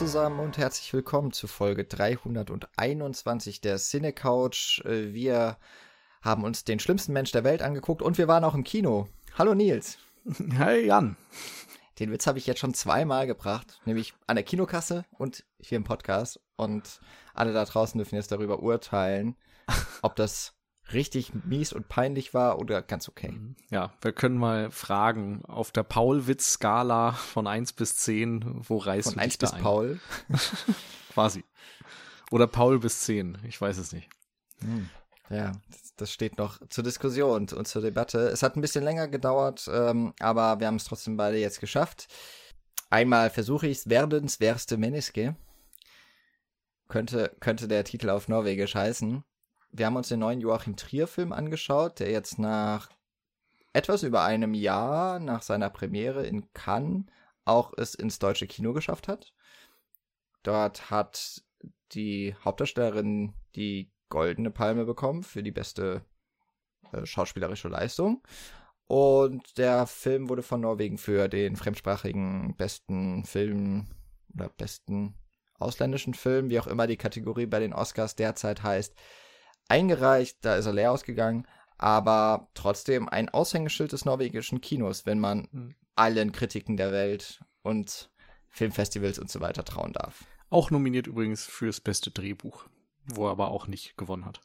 zusammen und herzlich willkommen zu Folge 321 der Cine Couch. Äh, wir haben uns den schlimmsten Mensch der Welt angeguckt und wir waren auch im Kino. Hallo Nils. Hi Jan. Den Witz habe ich jetzt schon zweimal gebracht, nämlich an der Kinokasse und hier im Podcast. Und alle da draußen dürfen jetzt darüber urteilen, ob das richtig mies und peinlich war oder ganz okay. Mhm. Ja, wir können mal fragen, auf der Paul-Witz-Skala von 1 bis 10, wo reißt von du 1 bis ein? Paul? Quasi. Oder Paul bis 10, ich weiß es nicht. Hm. Ja, das steht noch zur Diskussion und zur Debatte. Es hat ein bisschen länger gedauert, ähm, aber wir haben es trotzdem beide jetzt geschafft. Einmal versuche ich es, werdenswerste Menneske. Könnte, könnte der Titel auf Norwegisch heißen wir haben uns den neuen Joachim Trier-Film angeschaut, der jetzt nach etwas über einem Jahr nach seiner Premiere in Cannes auch es ins deutsche Kino geschafft hat. Dort hat die Hauptdarstellerin die Goldene Palme bekommen für die beste äh, schauspielerische Leistung. Und der Film wurde von Norwegen für den fremdsprachigen besten Film oder besten ausländischen Film, wie auch immer die Kategorie bei den Oscars derzeit heißt, eingereicht, da ist er leer ausgegangen, aber trotzdem ein Aushängeschild des norwegischen Kinos, wenn man mhm. allen Kritiken der Welt und Filmfestivals und so weiter trauen darf. Auch nominiert übrigens fürs beste Drehbuch, wo er aber auch nicht gewonnen hat.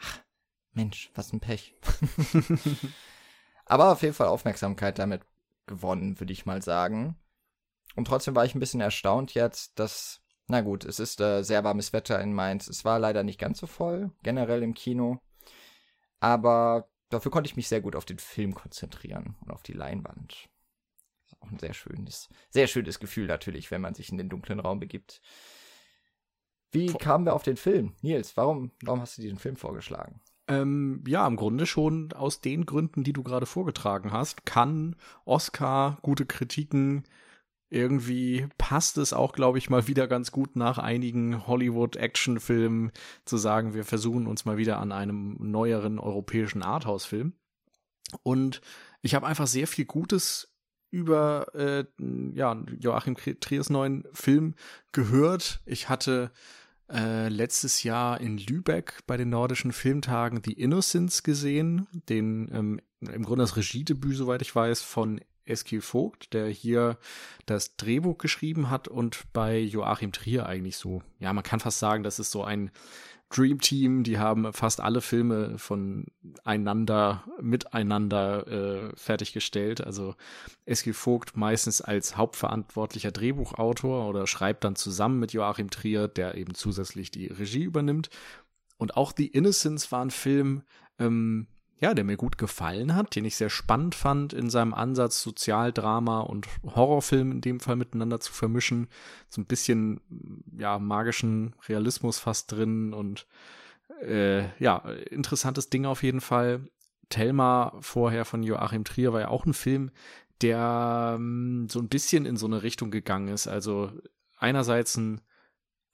Ach, Mensch, was ein Pech. aber auf jeden Fall Aufmerksamkeit damit gewonnen, würde ich mal sagen. Und trotzdem war ich ein bisschen erstaunt jetzt, dass na gut, es ist äh, sehr warmes Wetter in Mainz. Es war leider nicht ganz so voll, generell im Kino. Aber dafür konnte ich mich sehr gut auf den Film konzentrieren und auf die Leinwand. Auch ein sehr schönes, sehr schönes Gefühl natürlich, wenn man sich in den dunklen Raum begibt. Wie Vor kamen wir auf den Film? Nils, warum, warum hast du dir den Film vorgeschlagen? Ähm, ja, im Grunde schon aus den Gründen, die du gerade vorgetragen hast. Kann Oscar, gute Kritiken, irgendwie passt es auch, glaube ich, mal wieder ganz gut nach einigen Hollywood-Actionfilmen zu sagen, wir versuchen uns mal wieder an einem neueren europäischen Arthouse-Film. Und ich habe einfach sehr viel Gutes über äh, ja, Joachim Triers neuen Film gehört. Ich hatte äh, letztes Jahr in Lübeck bei den nordischen Filmtagen The Innocents gesehen, den ähm, im Grunde das Regiedebüt, soweit ich weiß, von Eskil Vogt, der hier das Drehbuch geschrieben hat und bei Joachim Trier eigentlich so, ja, man kann fast sagen, das ist so ein Dream Team, die haben fast alle Filme von einander, miteinander äh, fertiggestellt. Also Eskil Vogt meistens als hauptverantwortlicher Drehbuchautor oder schreibt dann zusammen mit Joachim Trier, der eben zusätzlich die Regie übernimmt. Und auch The Innocents war ein Film, ähm, ja, der mir gut gefallen hat, den ich sehr spannend fand in seinem Ansatz, Sozialdrama und Horrorfilm in dem Fall miteinander zu vermischen. So ein bisschen, ja, magischen Realismus fast drin und äh, ja, interessantes Ding auf jeden Fall. Thelma vorher von Joachim Trier war ja auch ein Film, der ähm, so ein bisschen in so eine Richtung gegangen ist. Also einerseits ein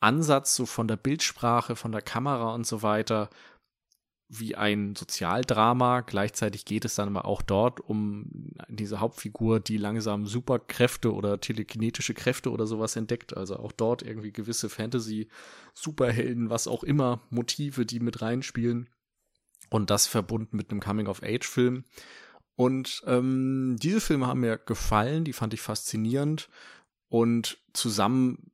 Ansatz so von der Bildsprache, von der Kamera und so weiter, wie ein Sozialdrama. Gleichzeitig geht es dann aber auch dort um diese Hauptfigur, die langsam Superkräfte oder telekinetische Kräfte oder sowas entdeckt. Also auch dort irgendwie gewisse Fantasy, Superhelden, was auch immer, Motive, die mit reinspielen. Und das verbunden mit einem Coming-of-Age-Film. Und ähm, diese Filme haben mir gefallen, die fand ich faszinierend. Und zusammen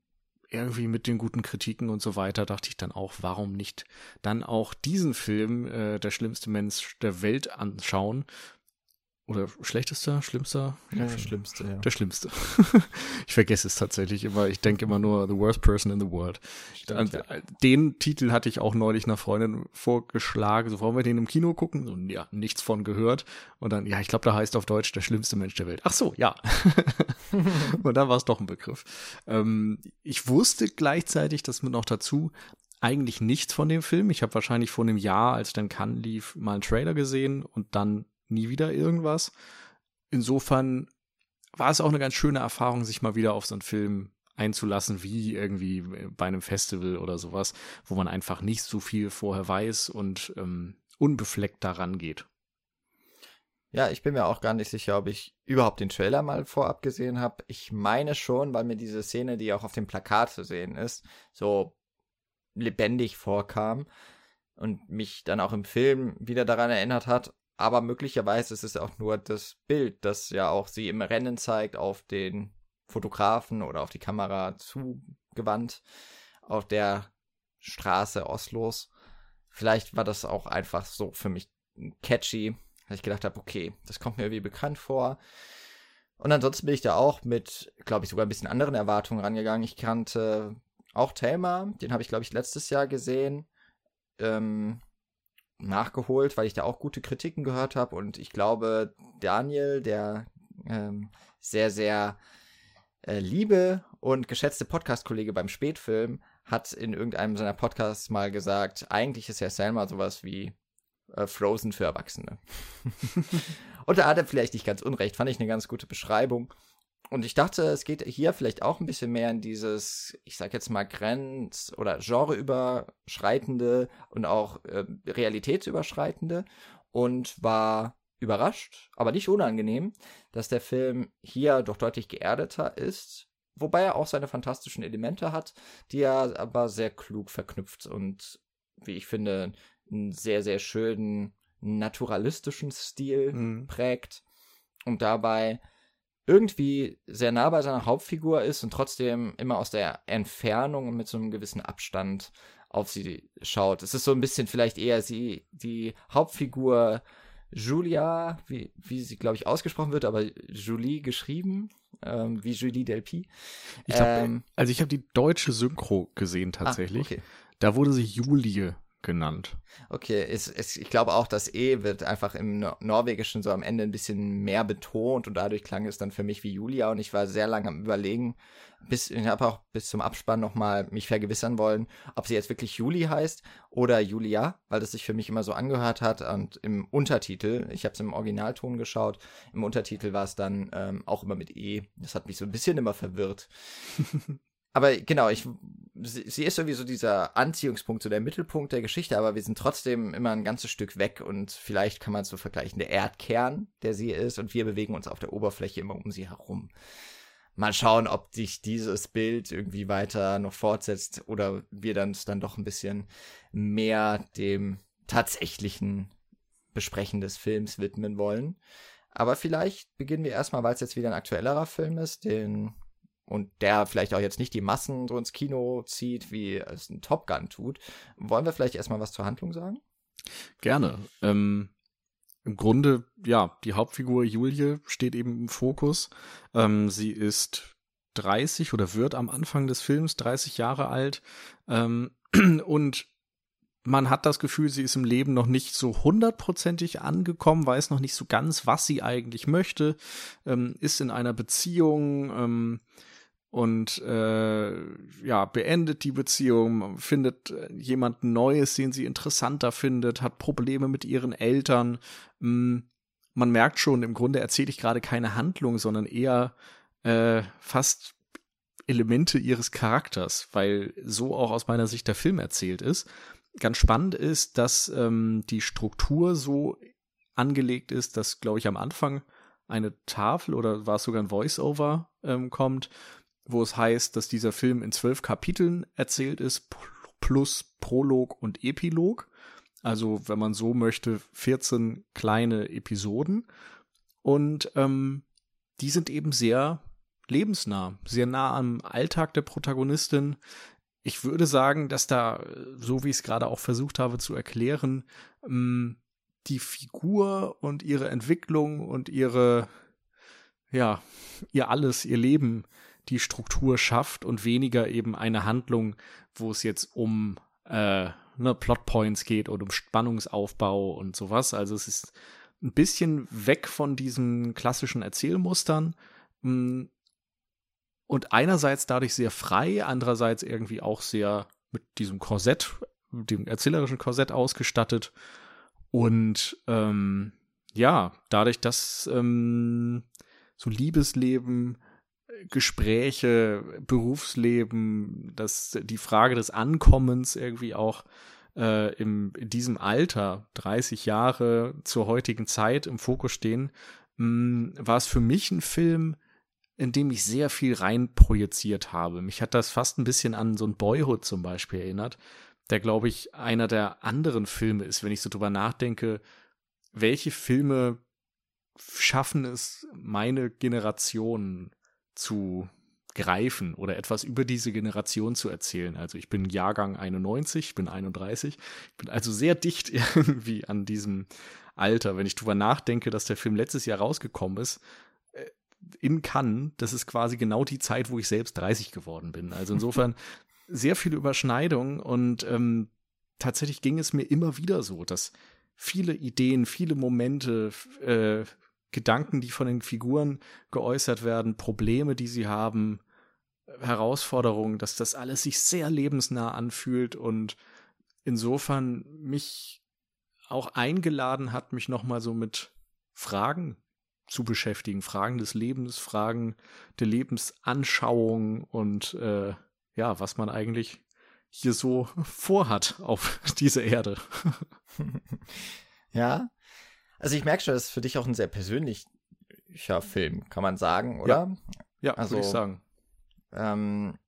irgendwie mit den guten Kritiken und so weiter dachte ich dann auch, warum nicht dann auch diesen Film, äh, der schlimmste Mensch der Welt anschauen, oder schlechtester, schlimmster? Ja, der schlimmste, ja. Der schlimmste. ich vergesse es tatsächlich immer. Ich denke immer nur The Worst Person in the World. Stimmt, ja. Den Titel hatte ich auch neulich einer Freundin vorgeschlagen. So, wollen wir den im Kino gucken? So, ja, nichts von gehört. Und dann, ja, ich glaube, da heißt auf Deutsch der schlimmste Mensch der Welt. Ach so, ja. Und dann war es doch ein Begriff. Ähm, ich wusste gleichzeitig, dass mir noch dazu eigentlich nichts von dem Film. Ich habe wahrscheinlich vor einem Jahr, als dann Cannes lief, mal einen Trailer gesehen und dann nie wieder irgendwas. Insofern war es auch eine ganz schöne Erfahrung, sich mal wieder auf so einen Film einzulassen, wie irgendwie bei einem Festival oder sowas, wo man einfach nicht so viel vorher weiß und ähm, unbefleckt daran geht. Ja, ich bin mir auch gar nicht sicher, ob ich überhaupt den Trailer mal vorab gesehen habe. Ich meine schon, weil mir diese Szene, die auch auf dem Plakat zu sehen ist, so lebendig vorkam und mich dann auch im Film wieder daran erinnert hat. Aber möglicherweise ist es auch nur das Bild, das ja auch sie im Rennen zeigt, auf den Fotografen oder auf die Kamera zugewandt, auf der Straße Oslos. Vielleicht war das auch einfach so für mich catchy, dass ich gedacht habe, okay, das kommt mir irgendwie bekannt vor. Und ansonsten bin ich da auch mit, glaube ich, sogar ein bisschen anderen Erwartungen rangegangen. Ich kannte auch Thelma, den habe ich, glaube ich, letztes Jahr gesehen. Ähm, nachgeholt, weil ich da auch gute Kritiken gehört habe. Und ich glaube, Daniel, der ähm, sehr, sehr äh, liebe und geschätzte Podcast-Kollege beim Spätfilm, hat in irgendeinem seiner Podcasts mal gesagt, eigentlich ist ja Selma sowas wie äh, Frozen für Erwachsene. und da hat er vielleicht nicht ganz unrecht, fand ich eine ganz gute Beschreibung. Und ich dachte, es geht hier vielleicht auch ein bisschen mehr in dieses, ich sag jetzt mal, Grenz- oder Genreüberschreitende und auch äh, realitätsüberschreitende und war überrascht, aber nicht unangenehm, dass der Film hier doch deutlich geerdeter ist, wobei er auch seine fantastischen Elemente hat, die er aber sehr klug verknüpft und, wie ich finde, einen sehr, sehr schönen naturalistischen Stil mhm. prägt und dabei irgendwie sehr nah bei seiner Hauptfigur ist und trotzdem immer aus der Entfernung und mit so einem gewissen Abstand auf sie schaut. Es ist so ein bisschen vielleicht eher sie, die Hauptfigur Julia, wie, wie sie, glaube ich, ausgesprochen wird, aber Julie geschrieben, ähm, wie Julie Delpy. Ich glaub, ähm, also ich habe die deutsche Synchro gesehen ah, tatsächlich. Ah, okay. Da wurde sie Julie genannt. Okay, es, es, ich glaube auch, das E wird einfach im Nor Norwegischen so am Ende ein bisschen mehr betont und dadurch klang es dann für mich wie Julia und ich war sehr lange am überlegen, bis ich habe auch bis zum Abspann nochmal mich vergewissern wollen, ob sie jetzt wirklich Juli heißt oder Julia, weil das sich für mich immer so angehört hat und im Untertitel, ich habe es im Originalton geschaut, im Untertitel war es dann ähm, auch immer mit E. Das hat mich so ein bisschen immer verwirrt. aber genau, ich, sie, sie, ist sowieso dieser Anziehungspunkt, so der Mittelpunkt der Geschichte, aber wir sind trotzdem immer ein ganzes Stück weg und vielleicht kann man es so vergleichen, der Erdkern, der sie ist, und wir bewegen uns auf der Oberfläche immer um sie herum. Mal schauen, ob sich dieses Bild irgendwie weiter noch fortsetzt oder wir dann dann doch ein bisschen mehr dem tatsächlichen Besprechen des Films widmen wollen. Aber vielleicht beginnen wir erstmal, weil es jetzt wieder ein aktuellerer Film ist, den und der vielleicht auch jetzt nicht die Massen so ins Kino zieht, wie es ein Top Gun tut. Wollen wir vielleicht erstmal was zur Handlung sagen? Gerne. Ähm, Im Grunde, ja, die Hauptfigur Julie steht eben im Fokus. Ähm, sie ist 30 oder wird am Anfang des Films 30 Jahre alt ähm, und man hat das Gefühl, sie ist im Leben noch nicht so hundertprozentig angekommen, weiß noch nicht so ganz, was sie eigentlich möchte, ähm, ist in einer Beziehung, ähm, und äh, ja, beendet die Beziehung, findet äh, jemanden Neues, den sie interessanter findet, hat Probleme mit ihren Eltern. Mm, man merkt schon, im Grunde erzähle ich gerade keine Handlung, sondern eher äh, fast Elemente ihres Charakters, weil so auch aus meiner Sicht der Film erzählt ist. Ganz spannend ist, dass ähm, die Struktur so angelegt ist, dass, glaube ich, am Anfang eine Tafel oder war es sogar ein Voice-Over ähm, kommt wo es heißt, dass dieser Film in zwölf Kapiteln erzählt ist, plus Prolog und Epilog. Also, wenn man so möchte, 14 kleine Episoden. Und ähm, die sind eben sehr lebensnah, sehr nah am Alltag der Protagonistin. Ich würde sagen, dass da, so wie ich es gerade auch versucht habe zu erklären, ähm, die Figur und ihre Entwicklung und ihre, ja, ihr alles, ihr Leben die Struktur schafft und weniger eben eine Handlung, wo es jetzt um äh, ne, Plotpoints geht oder um Spannungsaufbau und sowas. Also es ist ein bisschen weg von diesen klassischen Erzählmustern mm, und einerseits dadurch sehr frei, andererseits irgendwie auch sehr mit diesem Korsett, dem erzählerischen Korsett ausgestattet und ähm, ja, dadurch, dass ähm, so Liebesleben Gespräche, Berufsleben, dass die Frage des Ankommens irgendwie auch äh, im, in diesem Alter, 30 Jahre zur heutigen Zeit im Fokus stehen, mh, mm, war es für mich ein Film, in dem ich sehr viel rein projiziert habe. Mich hat das fast ein bisschen an so ein Boyhood zum Beispiel erinnert, der, glaube ich, einer der anderen Filme ist, wenn ich so drüber nachdenke, welche Filme schaffen es, meine Generation zu greifen oder etwas über diese Generation zu erzählen. Also ich bin Jahrgang 91, ich bin 31, ich bin also sehr dicht irgendwie an diesem Alter. Wenn ich drüber nachdenke, dass der Film letztes Jahr rausgekommen ist, äh, in Cannes, das ist quasi genau die Zeit, wo ich selbst 30 geworden bin. Also insofern sehr viele Überschneidungen und ähm, tatsächlich ging es mir immer wieder so, dass viele Ideen, viele Momente, äh, Gedanken, die von den Figuren geäußert werden, Probleme, die sie haben, Herausforderungen, dass das alles sich sehr lebensnah anfühlt und insofern mich auch eingeladen hat, mich nochmal so mit Fragen zu beschäftigen, Fragen des Lebens, Fragen der Lebensanschauung und äh, ja, was man eigentlich hier so vorhat auf dieser Erde. ja, also ich merke schon, das ist für dich auch ein sehr persönlicher Film, kann man sagen, oder? Ja, ja also, würde ich sagen. Ähm,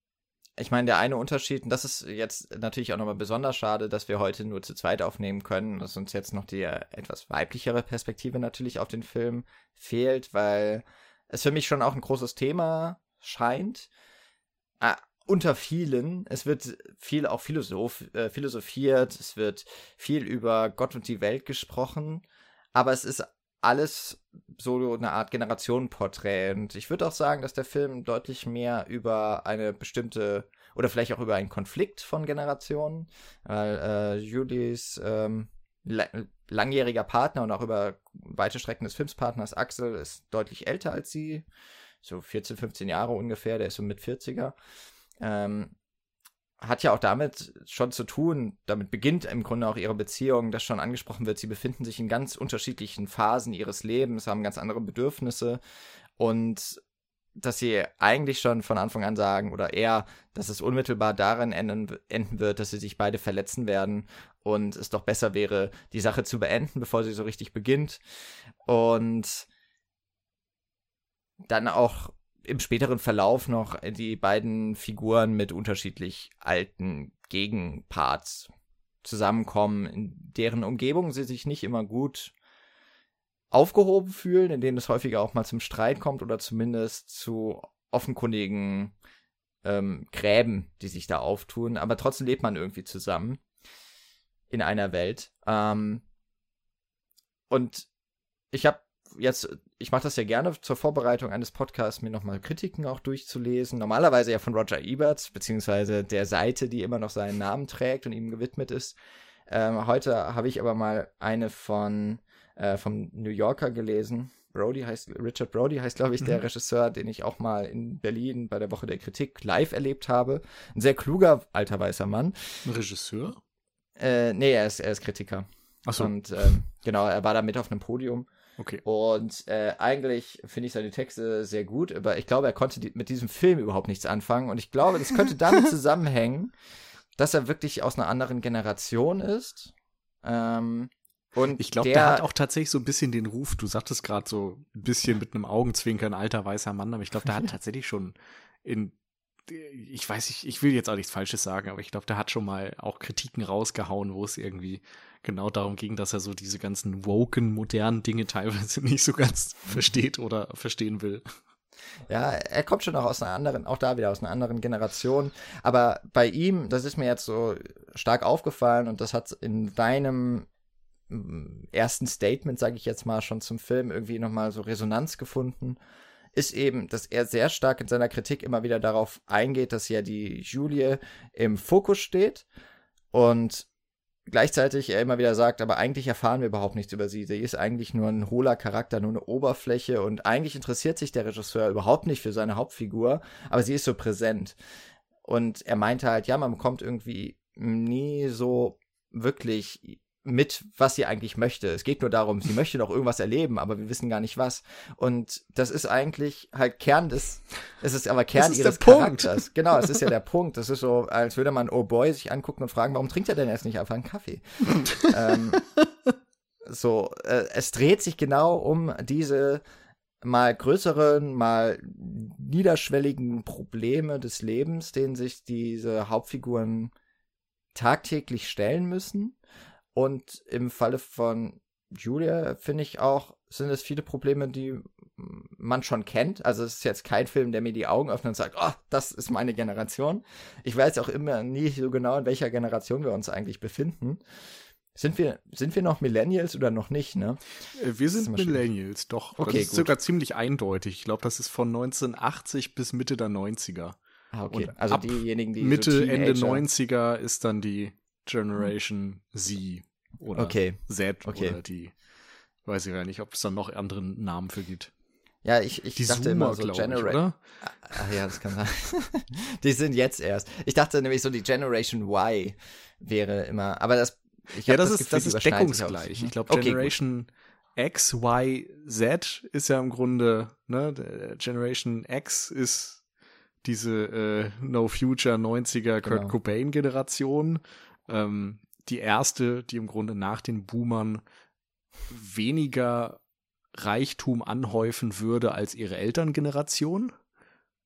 ich meine, der eine Unterschied, und das ist jetzt natürlich auch nochmal besonders schade, dass wir heute nur zu zweit aufnehmen können, dass uns jetzt noch die etwas weiblichere Perspektive natürlich auf den Film fehlt, weil es für mich schon auch ein großes Thema scheint. Äh, unter vielen. Es wird viel auch Philosoph äh, philosophiert, es wird viel über Gott und die Welt gesprochen aber es ist alles so eine Art Generationenporträt. Und ich würde auch sagen, dass der Film deutlich mehr über eine bestimmte oder vielleicht auch über einen Konflikt von Generationen, weil äh, Julies ähm, langjähriger Partner und auch über weite Strecken des Filmspartners Axel ist deutlich älter als sie, so 14, 15 Jahre ungefähr, der ist so mit 40er. Ähm, hat ja auch damit schon zu tun, damit beginnt im Grunde auch ihre Beziehung, dass schon angesprochen wird, sie befinden sich in ganz unterschiedlichen Phasen ihres Lebens, haben ganz andere Bedürfnisse und dass sie eigentlich schon von Anfang an sagen oder eher, dass es unmittelbar darin enden, enden wird, dass sie sich beide verletzen werden und es doch besser wäre, die Sache zu beenden, bevor sie so richtig beginnt. Und dann auch im späteren Verlauf noch die beiden Figuren mit unterschiedlich alten Gegenparts zusammenkommen, in deren Umgebung sie sich nicht immer gut aufgehoben fühlen, in denen es häufiger auch mal zum Streit kommt oder zumindest zu offenkundigen ähm, Gräben, die sich da auftun. Aber trotzdem lebt man irgendwie zusammen in einer Welt. Ähm, und ich habe jetzt, ich mache das ja gerne zur Vorbereitung eines Podcasts, mir nochmal Kritiken auch durchzulesen. Normalerweise ja von Roger Ebert, beziehungsweise der Seite, die immer noch seinen Namen trägt und ihm gewidmet ist. Ähm, heute habe ich aber mal eine von äh, vom New Yorker gelesen. Brody heißt, Richard Brody heißt, glaube ich, mhm. der Regisseur, den ich auch mal in Berlin bei der Woche der Kritik live erlebt habe. Ein sehr kluger, alter weißer Mann. Ein Regisseur? Äh, nee, er ist, er ist Kritiker. Ach so. Und ähm, genau, er war da mit auf einem Podium Okay. Und äh, eigentlich finde ich seine Texte sehr gut, aber ich glaube, er konnte die, mit diesem Film überhaupt nichts anfangen. Und ich glaube, das könnte damit zusammenhängen, dass er wirklich aus einer anderen Generation ist. Ähm, und ich glaube, der, der, hat auch tatsächlich so ein bisschen den Ruf, du sagtest gerade so ein bisschen mit einem Augenzwinkern, alter weißer Mann, aber ich glaube, der hat tatsächlich schon in, ich weiß nicht, ich will jetzt auch nichts Falsches sagen, aber ich glaube, der hat schon mal auch Kritiken rausgehauen, wo es irgendwie genau darum ging, dass er so diese ganzen woken, modernen Dinge teilweise nicht so ganz versteht oder verstehen will. Ja, er kommt schon auch aus einer anderen, auch da wieder aus einer anderen Generation. Aber bei ihm, das ist mir jetzt so stark aufgefallen und das hat in deinem mm, ersten Statement, sage ich jetzt mal, schon zum Film irgendwie nochmal so Resonanz gefunden, ist eben, dass er sehr stark in seiner Kritik immer wieder darauf eingeht, dass ja die Julie im Fokus steht und gleichzeitig er immer wieder sagt, aber eigentlich erfahren wir überhaupt nichts über sie. Sie ist eigentlich nur ein hohler Charakter, nur eine Oberfläche und eigentlich interessiert sich der Regisseur überhaupt nicht für seine Hauptfigur, aber sie ist so präsent. Und er meinte halt, ja, man bekommt irgendwie nie so wirklich mit, was sie eigentlich möchte. Es geht nur darum, sie möchte noch irgendwas erleben, aber wir wissen gar nicht was. Und das ist eigentlich halt Kern des, es ist aber Kern ihres Charakters. Punkt. Genau, es ist ja der Punkt. Das ist so, als würde man Oh Boy sich angucken und fragen, warum trinkt er denn jetzt nicht einfach einen Kaffee? ähm, so, äh, es dreht sich genau um diese mal größeren, mal niederschwelligen Probleme des Lebens, denen sich diese Hauptfiguren tagtäglich stellen müssen. Und im Falle von Julia finde ich auch, sind es viele Probleme, die man schon kennt. Also es ist jetzt kein Film, der mir die Augen öffnet und sagt, oh, das ist meine Generation. Ich weiß auch immer nie so genau, in welcher Generation wir uns eigentlich befinden. Sind wir, sind wir noch Millennials oder noch nicht, ne? Äh, wir sind Millennials, doch. Okay, das ist gut. sogar ziemlich eindeutig. Ich glaube, das ist von 1980 bis Mitte der 90er. Ah, okay. Und also diejenigen, die Mitte, so Ende 90er ist dann die Generation Z oder okay. Z okay. oder die, weiß ich ja nicht, ob es dann noch anderen Namen für gibt. Ja, ich, ich die dachte Zoomer, immer so Generation. Ach ja, das kann sein. die sind jetzt erst. Ich dachte nämlich so die Generation Y wäre immer, aber das Ja, das, das, ist Gefühl, das ist deckungsgleich. Ich glaube Generation okay, X, Y, Z ist ja im Grunde, ne, Generation X ist diese äh, No Future 90er Kurt genau. Cobain Generation. Ähm, die erste, die im Grunde nach den Boomern weniger Reichtum anhäufen würde als ihre Elterngeneration.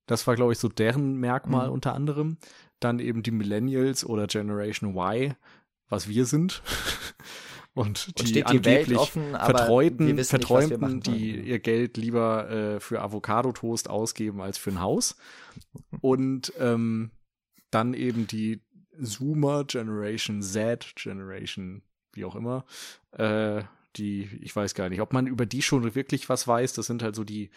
Das war, glaube ich, so deren Merkmal mhm. unter anderem. Dann eben die Millennials oder Generation Y, was wir sind. Und die und angeblich die offen, Vertreuten, Verträumten, nicht, die ihr Geld lieber äh, für Avocado-Toast ausgeben als für ein Haus. Und ähm, dann eben die Zoomer, Generation Z, Generation, wie auch immer, äh, die, ich weiß gar nicht, ob man über die schon wirklich was weiß. Das sind halt so die,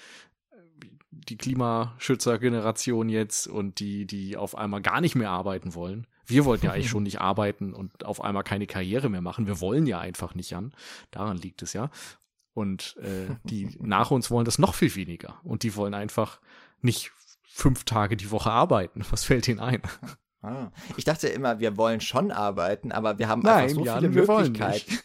die Klimaschützer-Generation jetzt und die, die auf einmal gar nicht mehr arbeiten wollen. Wir wollten ja eigentlich schon nicht arbeiten und auf einmal keine Karriere mehr machen. Wir wollen ja einfach nicht an. Daran liegt es ja. Und äh, die nach uns wollen das noch viel weniger. Und die wollen einfach nicht fünf Tage die Woche arbeiten. Was fällt ihnen ein? Ah. Ich dachte immer, wir wollen schon arbeiten, aber wir haben Nein, einfach so Jan, viele Möglichkeiten.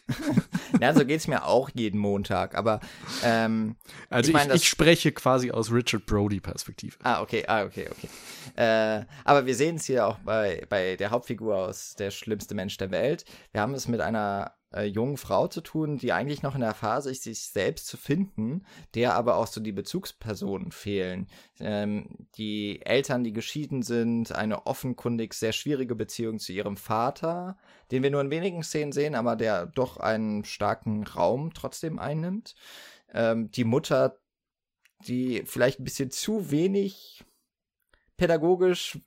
ja, so geht's mir auch jeden Montag. Aber ähm, also ich, mein, ich, ich spreche quasi aus Richard Brody Perspektive. Ah, okay, ah, okay, okay. Äh, aber wir sehen es hier auch bei, bei der Hauptfigur aus Der schlimmste Mensch der Welt. Wir haben es mit einer äh, jungen Frau zu tun, die eigentlich noch in der Phase ist, sich selbst zu finden, der aber auch so die Bezugspersonen fehlen. Ähm, die Eltern, die geschieden sind, eine offenkundig sehr schwierige Beziehung zu ihrem Vater, den wir nur in wenigen Szenen sehen, aber der doch einen starken Raum trotzdem einnimmt. Ähm, die Mutter, die vielleicht ein bisschen zu wenig pädagogisch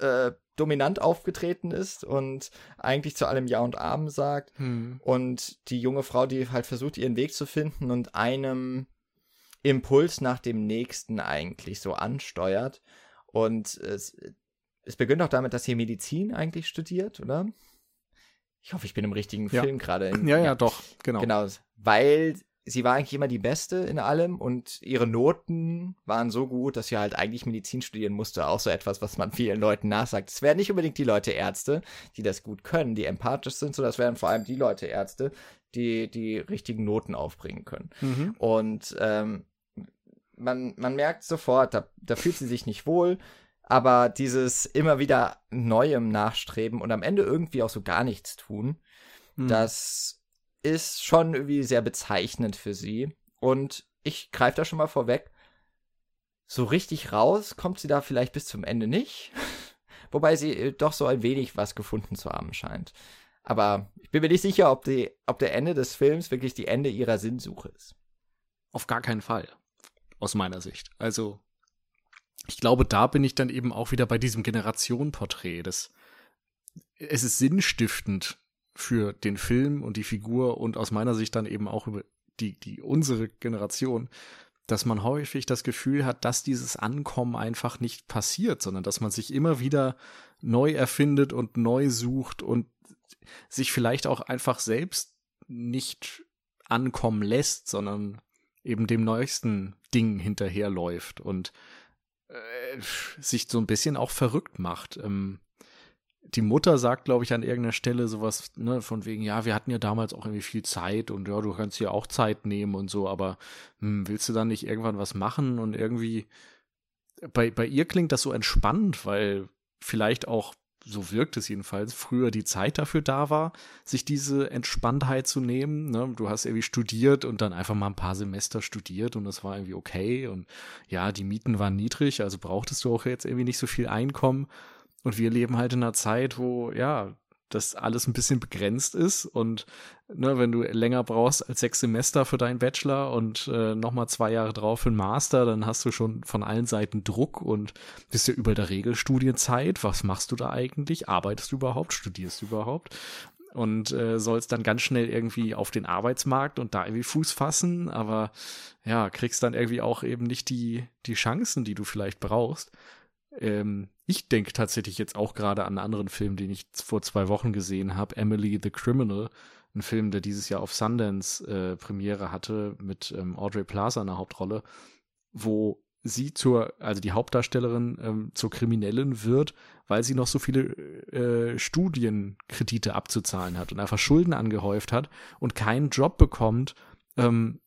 äh, dominant aufgetreten ist und eigentlich zu allem Ja und Amen sagt. Hm. Und die junge Frau, die halt versucht, ihren Weg zu finden und einem Impuls nach dem nächsten eigentlich so ansteuert. Und es, es beginnt auch damit, dass sie Medizin eigentlich studiert, oder? Ich hoffe, ich bin im richtigen ja. Film gerade. Ja, ja, doch, genau. Genau, weil sie war eigentlich immer die Beste in allem und ihre Noten waren so gut, dass sie halt eigentlich Medizin studieren musste. Auch so etwas, was man vielen Leuten nachsagt. Es wären nicht unbedingt die Leute Ärzte, die das gut können, die empathisch sind, sondern es wären vor allem die Leute Ärzte, die die richtigen Noten aufbringen können. Mhm. Und ähm, man, man merkt sofort, da, da fühlt sie sich nicht wohl. Aber dieses immer wieder Neuem nachstreben und am Ende irgendwie auch so gar nichts tun, mhm. das ist schon irgendwie sehr bezeichnend für sie. Und ich greife da schon mal vorweg. So richtig raus kommt sie da vielleicht bis zum Ende nicht. Wobei sie äh, doch so ein wenig was gefunden zu haben scheint. Aber ich bin mir nicht sicher, ob, die, ob der Ende des Films wirklich die Ende ihrer Sinnsuche ist. Auf gar keinen Fall. Aus meiner Sicht. Also, ich glaube, da bin ich dann eben auch wieder bei diesem Generationenporträt. Es ist sinnstiftend, für den Film und die Figur und aus meiner Sicht dann eben auch über die, die unsere Generation, dass man häufig das Gefühl hat, dass dieses Ankommen einfach nicht passiert, sondern dass man sich immer wieder neu erfindet und neu sucht und sich vielleicht auch einfach selbst nicht ankommen lässt, sondern eben dem neuesten Ding hinterherläuft und äh, sich so ein bisschen auch verrückt macht. Ähm, die Mutter sagt, glaube ich, an irgendeiner Stelle sowas, ne, von wegen, ja, wir hatten ja damals auch irgendwie viel Zeit und ja, du kannst ja auch Zeit nehmen und so, aber hm, willst du dann nicht irgendwann was machen und irgendwie bei, bei ihr klingt das so entspannt, weil vielleicht auch, so wirkt es jedenfalls, früher die Zeit dafür da war, sich diese Entspanntheit zu nehmen. Ne? Du hast irgendwie studiert und dann einfach mal ein paar Semester studiert und das war irgendwie okay. Und ja, die Mieten waren niedrig, also brauchtest du auch jetzt irgendwie nicht so viel Einkommen. Und wir leben halt in einer Zeit, wo, ja, das alles ein bisschen begrenzt ist und ne, wenn du länger brauchst als sechs Semester für deinen Bachelor und äh, nochmal zwei Jahre drauf für einen Master, dann hast du schon von allen Seiten Druck und bist ja über der Regelstudienzeit. Was machst du da eigentlich? Arbeitest du überhaupt? Studierst du überhaupt? Und äh, sollst dann ganz schnell irgendwie auf den Arbeitsmarkt und da irgendwie Fuß fassen, aber ja, kriegst dann irgendwie auch eben nicht die, die Chancen, die du vielleicht brauchst. Ähm, ich denke tatsächlich jetzt auch gerade an einen anderen Film, den ich vor zwei Wochen gesehen habe, Emily the Criminal. Ein Film, der dieses Jahr auf Sundance äh, Premiere hatte mit ähm, Audrey Plaza in der Hauptrolle, wo sie zur, also die Hauptdarstellerin ähm, zur Kriminellen wird, weil sie noch so viele äh, Studienkredite abzuzahlen hat und einfach Schulden angehäuft hat und keinen Job bekommt, ähm,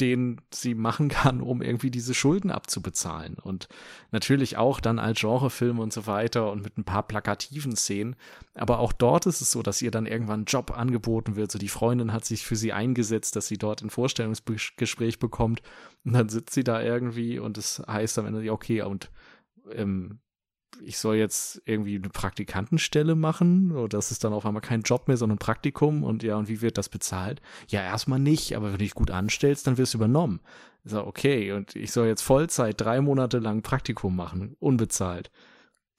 den sie machen kann, um irgendwie diese Schulden abzubezahlen. Und natürlich auch dann als Genrefilm und so weiter und mit ein paar plakativen Szenen. Aber auch dort ist es so, dass ihr dann irgendwann ein Job angeboten wird. So die Freundin hat sich für sie eingesetzt, dass sie dort ein Vorstellungsgespräch bekommt. Und dann sitzt sie da irgendwie und es heißt am Ende, ja, okay, und ähm, ich soll jetzt irgendwie eine Praktikantenstelle machen oder das ist dann auf einmal kein Job mehr, sondern ein Praktikum und ja, und wie wird das bezahlt? Ja, erstmal nicht, aber wenn du dich gut anstellst, dann wirst du übernommen. Ich okay, und ich soll jetzt Vollzeit drei Monate lang Praktikum machen, unbezahlt.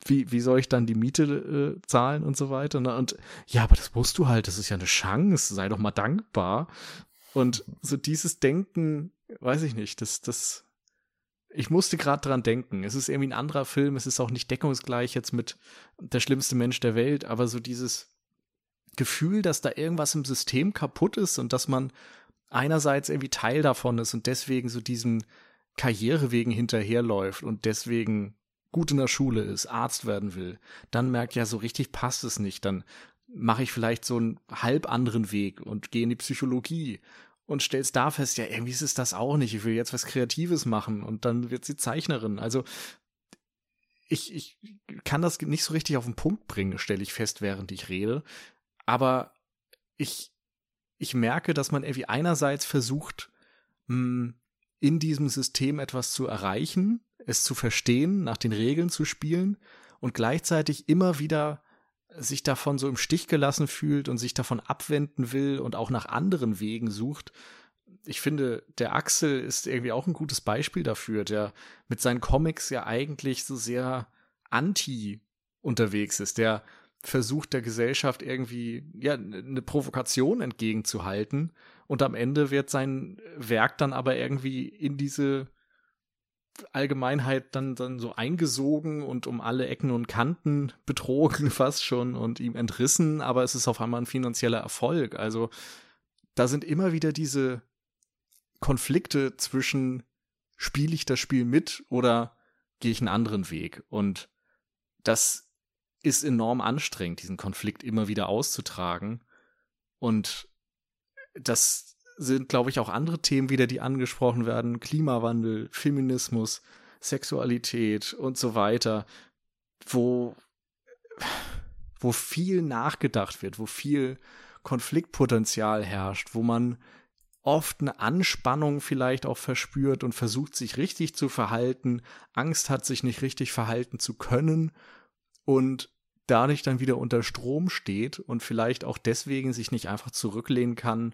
Wie, wie soll ich dann die Miete äh, zahlen und so weiter? Ne? Und ja, aber das musst du halt, das ist ja eine Chance, sei doch mal dankbar. Und so dieses Denken, weiß ich nicht, das, das ich musste gerade dran denken. Es ist irgendwie ein anderer Film, es ist auch nicht deckungsgleich jetzt mit Der schlimmste Mensch der Welt, aber so dieses Gefühl, dass da irgendwas im System kaputt ist und dass man einerseits irgendwie Teil davon ist und deswegen so diesen Karrierewegen hinterherläuft und deswegen gut in der Schule ist, Arzt werden will, dann merkt ja so richtig passt es nicht, dann mache ich vielleicht so einen halb anderen Weg und gehe in die Psychologie und stellst da fest, ja, irgendwie ist es das auch nicht. Ich will jetzt was Kreatives machen und dann wird sie Zeichnerin. Also ich, ich kann das nicht so richtig auf den Punkt bringen, stelle ich fest, während ich rede. Aber ich, ich merke, dass man irgendwie einerseits versucht, hm, in diesem System etwas zu erreichen, es zu verstehen, nach den Regeln zu spielen und gleichzeitig immer wieder sich davon so im Stich gelassen fühlt und sich davon abwenden will und auch nach anderen Wegen sucht. Ich finde, der Axel ist irgendwie auch ein gutes Beispiel dafür, der mit seinen Comics ja eigentlich so sehr anti unterwegs ist, der versucht der Gesellschaft irgendwie ja eine Provokation entgegenzuhalten und am Ende wird sein Werk dann aber irgendwie in diese Allgemeinheit dann, dann so eingesogen und um alle Ecken und Kanten betrogen fast schon und ihm entrissen, aber es ist auf einmal ein finanzieller Erfolg. Also da sind immer wieder diese Konflikte zwischen spiele ich das Spiel mit oder gehe ich einen anderen Weg? Und das ist enorm anstrengend, diesen Konflikt immer wieder auszutragen. Und das sind, glaube ich, auch andere Themen wieder, die angesprochen werden. Klimawandel, Feminismus, Sexualität und so weiter, wo, wo viel nachgedacht wird, wo viel Konfliktpotenzial herrscht, wo man oft eine Anspannung vielleicht auch verspürt und versucht, sich richtig zu verhalten, Angst hat, sich nicht richtig verhalten zu können und dadurch dann wieder unter Strom steht und vielleicht auch deswegen sich nicht einfach zurücklehnen kann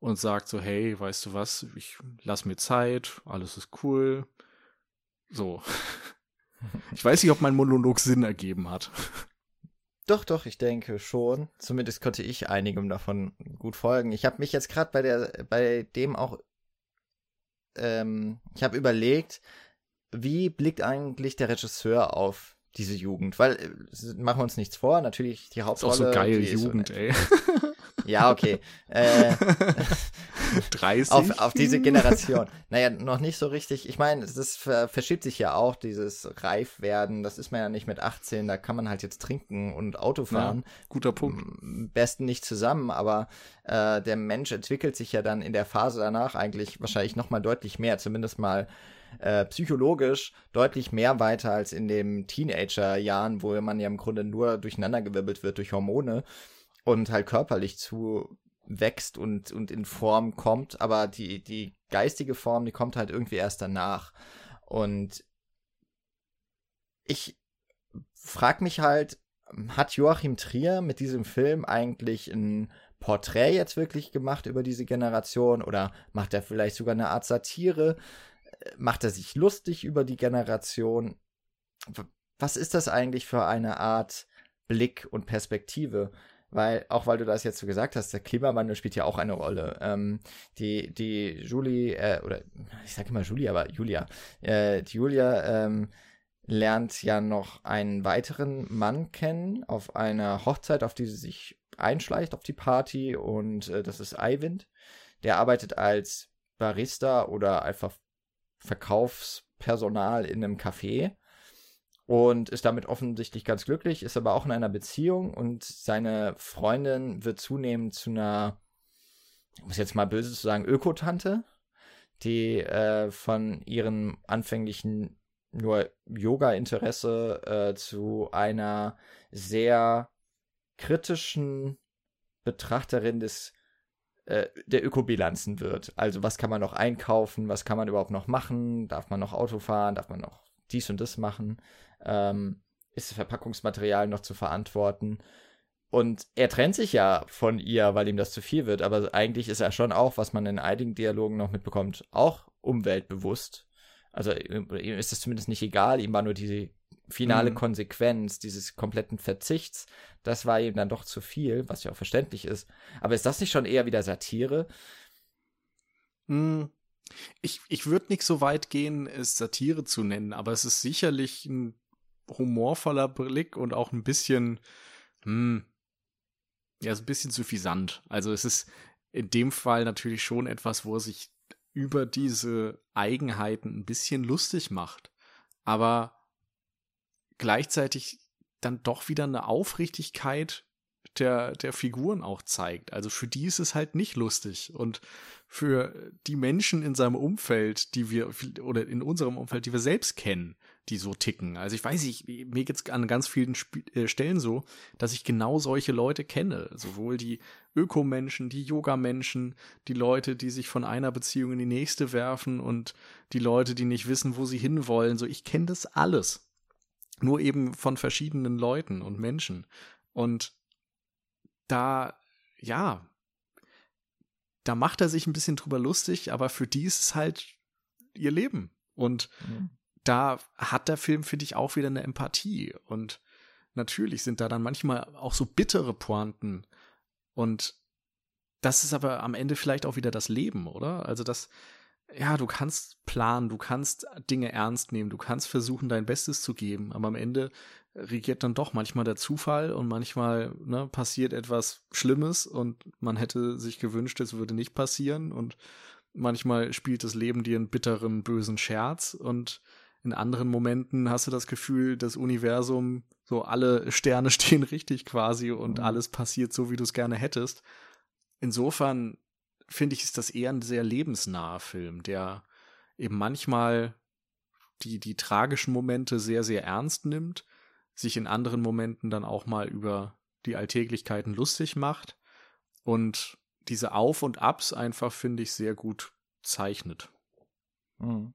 und sagt so, hey, weißt du was, ich lass mir Zeit, alles ist cool. So. Ich weiß nicht, ob mein Monolog Sinn ergeben hat. Doch, doch, ich denke schon. Zumindest konnte ich einigem davon gut folgen. Ich habe mich jetzt gerade bei der, bei dem auch, ähm, ich habe überlegt, wie blickt eigentlich der Regisseur auf diese Jugend? Weil äh, machen wir uns nichts vor, natürlich die Hauptrolle. Ist auch so geil Jugend, ey. Ja, okay. äh, 30? auf, auf diese Generation. naja, noch nicht so richtig. Ich meine, das ver verschiebt sich ja auch, dieses Reifwerden. Das ist man ja nicht mit 18. Da kann man halt jetzt trinken und Auto fahren. Ja, guter Punkt. Am besten nicht zusammen, aber äh, der Mensch entwickelt sich ja dann in der Phase danach eigentlich wahrscheinlich noch mal deutlich mehr. Zumindest mal äh, psychologisch deutlich mehr weiter als in den Teenager-Jahren, wo man ja im Grunde nur durcheinandergewirbelt wird durch Hormone und halt körperlich zu wächst und, und in Form kommt, aber die, die geistige Form, die kommt halt irgendwie erst danach. Und ich frag mich halt, hat Joachim Trier mit diesem Film eigentlich ein Porträt jetzt wirklich gemacht über diese Generation oder macht er vielleicht sogar eine Art Satire? macht er sich lustig über die Generation? Was ist das eigentlich für eine Art Blick und Perspektive? Weil, auch weil du das jetzt so gesagt hast, der Klimawandel spielt ja auch eine Rolle. Ähm, die, die Julie, äh, oder ich sage immer Julie, aber Julia, äh, die Julia ähm, lernt ja noch einen weiteren Mann kennen auf einer Hochzeit, auf die sie sich einschleicht, auf die Party, und äh, das ist Eivind. Der arbeitet als Barista oder einfach Verkaufspersonal in einem Café und ist damit offensichtlich ganz glücklich, ist aber auch in einer Beziehung und seine Freundin wird zunehmend zu einer, ich muss jetzt mal böse zu sagen, Ökotante, die äh, von ihrem anfänglichen nur Yoga-Interesse äh, zu einer sehr kritischen Betrachterin des äh, der Ökobilanzen wird. Also was kann man noch einkaufen, was kann man überhaupt noch machen, darf man noch Auto fahren, darf man noch dies und das machen, ähm, ist das Verpackungsmaterial noch zu verantworten. Und er trennt sich ja von ihr, weil ihm das zu viel wird, aber eigentlich ist er schon auch, was man in einigen Dialogen noch mitbekommt, auch umweltbewusst. Also ihm ist es zumindest nicht egal, ihm war nur diese finale mhm. Konsequenz dieses kompletten Verzichts, das war ihm dann doch zu viel, was ja auch verständlich ist. Aber ist das nicht schon eher wieder Satire? Mhm. Ich, ich würde nicht so weit gehen, es Satire zu nennen, aber es ist sicherlich ein humorvoller Blick und auch ein bisschen, hm, ja, so ein bisschen suffisant. Also es ist in dem Fall natürlich schon etwas, wo er sich über diese Eigenheiten ein bisschen lustig macht. Aber gleichzeitig dann doch wieder eine Aufrichtigkeit der, der Figuren auch zeigt. Also für die ist es halt nicht lustig. Und für die Menschen in seinem Umfeld, die wir, oder in unserem Umfeld, die wir selbst kennen, die so ticken. Also ich weiß nicht, mir geht's an ganz vielen Sp äh, Stellen so, dass ich genau solche Leute kenne. Sowohl die Ökomenschen, die Yoga-Menschen, die Leute, die sich von einer Beziehung in die nächste werfen und die Leute, die nicht wissen, wo sie hinwollen. So, ich kenne das alles. Nur eben von verschiedenen Leuten und Menschen. Und da, ja, da macht er sich ein bisschen drüber lustig, aber für die ist es halt ihr Leben. Und mhm. da hat der Film, finde ich, auch wieder eine Empathie. Und natürlich sind da dann manchmal auch so bittere Pointen. Und das ist aber am Ende vielleicht auch wieder das Leben, oder? Also das, ja, du kannst planen, du kannst Dinge ernst nehmen, du kannst versuchen, dein Bestes zu geben, aber am Ende regiert dann doch manchmal der Zufall und manchmal ne, passiert etwas Schlimmes und man hätte sich gewünscht, es würde nicht passieren und manchmal spielt das Leben dir einen bitteren, bösen Scherz und in anderen Momenten hast du das Gefühl, das Universum, so alle Sterne stehen richtig quasi und mhm. alles passiert so, wie du es gerne hättest. Insofern finde ich, ist das eher ein sehr lebensnaher Film, der eben manchmal die, die tragischen Momente sehr, sehr ernst nimmt, sich in anderen Momenten dann auch mal über die Alltäglichkeiten lustig macht und diese Auf und Abs einfach, finde ich, sehr gut zeichnet. Mhm.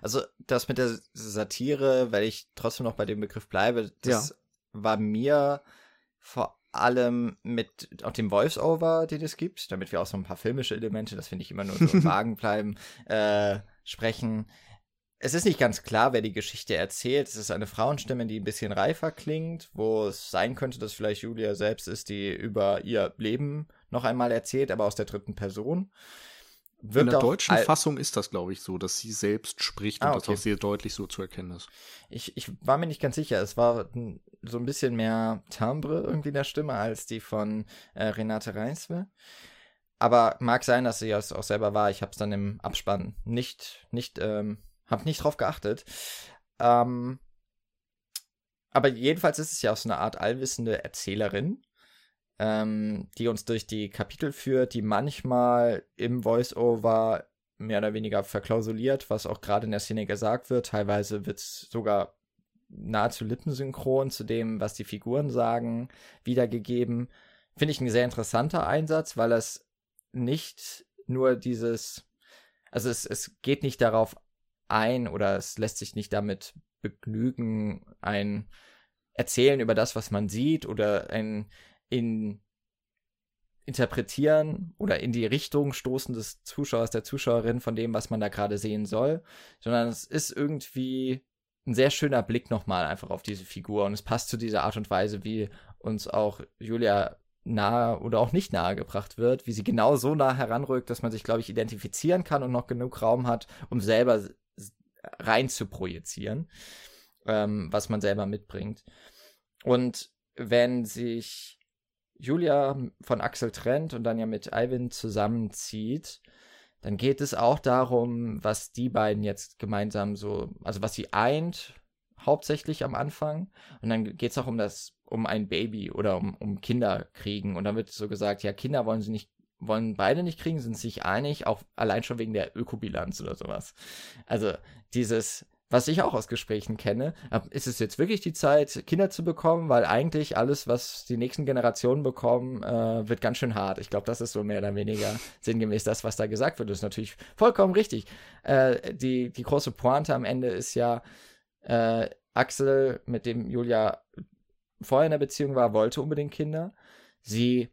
Also das mit der Satire, weil ich trotzdem noch bei dem Begriff bleibe, das ja. war mir vor allem mit auch dem Voice-Over, den es gibt, damit wir auch so ein paar filmische Elemente, das finde ich immer nur so Wagen bleiben, äh, sprechen. Es ist nicht ganz klar, wer die Geschichte erzählt. Es ist eine Frauenstimme, die ein bisschen reifer klingt, wo es sein könnte, dass vielleicht Julia selbst ist, die über ihr Leben noch einmal erzählt, aber aus der dritten Person. Wirkt In der deutschen Fassung ist das, glaube ich, so, dass sie selbst spricht ah, und okay. das auch sehr deutlich so zu erkennen ist. Ich, ich war mir nicht ganz sicher. Es war so ein bisschen mehr Timbre irgendwie in der Stimme als die von äh, Renate Reinswe. aber mag sein, dass sie es auch selber war. Ich habe es dann im Abspann nicht, nicht, ähm, habe nicht drauf geachtet. Ähm, aber jedenfalls ist es ja auch so eine Art allwissende Erzählerin, ähm, die uns durch die Kapitel führt, die manchmal im Voice-Over mehr oder weniger verklausuliert, was auch gerade in der Szene gesagt wird. Teilweise wird es sogar nahezu lippensynchron zu dem, was die Figuren sagen, wiedergegeben. Finde ich ein sehr interessanter Einsatz, weil es nicht nur dieses, also es, es geht nicht darauf ein oder es lässt sich nicht damit begnügen, ein Erzählen über das, was man sieht oder ein in interpretieren oder in die Richtung stoßen des Zuschauers, der Zuschauerin von dem, was man da gerade sehen soll, sondern es ist irgendwie ein sehr schöner Blick nochmal einfach auf diese Figur und es passt zu dieser Art und Weise, wie uns auch Julia nahe oder auch nicht nahe gebracht wird, wie sie genau so nah heranrückt, dass man sich, glaube ich, identifizieren kann und noch genug Raum hat, um selber rein zu projizieren, ähm, was man selber mitbringt. Und wenn sich Julia von Axel trennt und dann ja mit Ivan zusammenzieht, dann geht es auch darum, was die beiden jetzt gemeinsam so, also was sie eint, hauptsächlich am Anfang. Und dann geht es auch um das, um ein Baby oder um, um Kinder kriegen. Und dann wird so gesagt, ja, Kinder wollen sie nicht, wollen beide nicht kriegen, sind sich einig, auch allein schon wegen der Ökobilanz oder sowas. Also dieses, was ich auch aus Gesprächen kenne, ist es jetzt wirklich die Zeit, Kinder zu bekommen, weil eigentlich alles, was die nächsten Generationen bekommen, äh, wird ganz schön hart. Ich glaube, das ist so mehr oder weniger sinngemäß das, was da gesagt wird. Das ist natürlich vollkommen richtig. Äh, die, die große Pointe am Ende ist ja, äh, Axel, mit dem Julia vorher in der Beziehung war, wollte unbedingt Kinder. Sie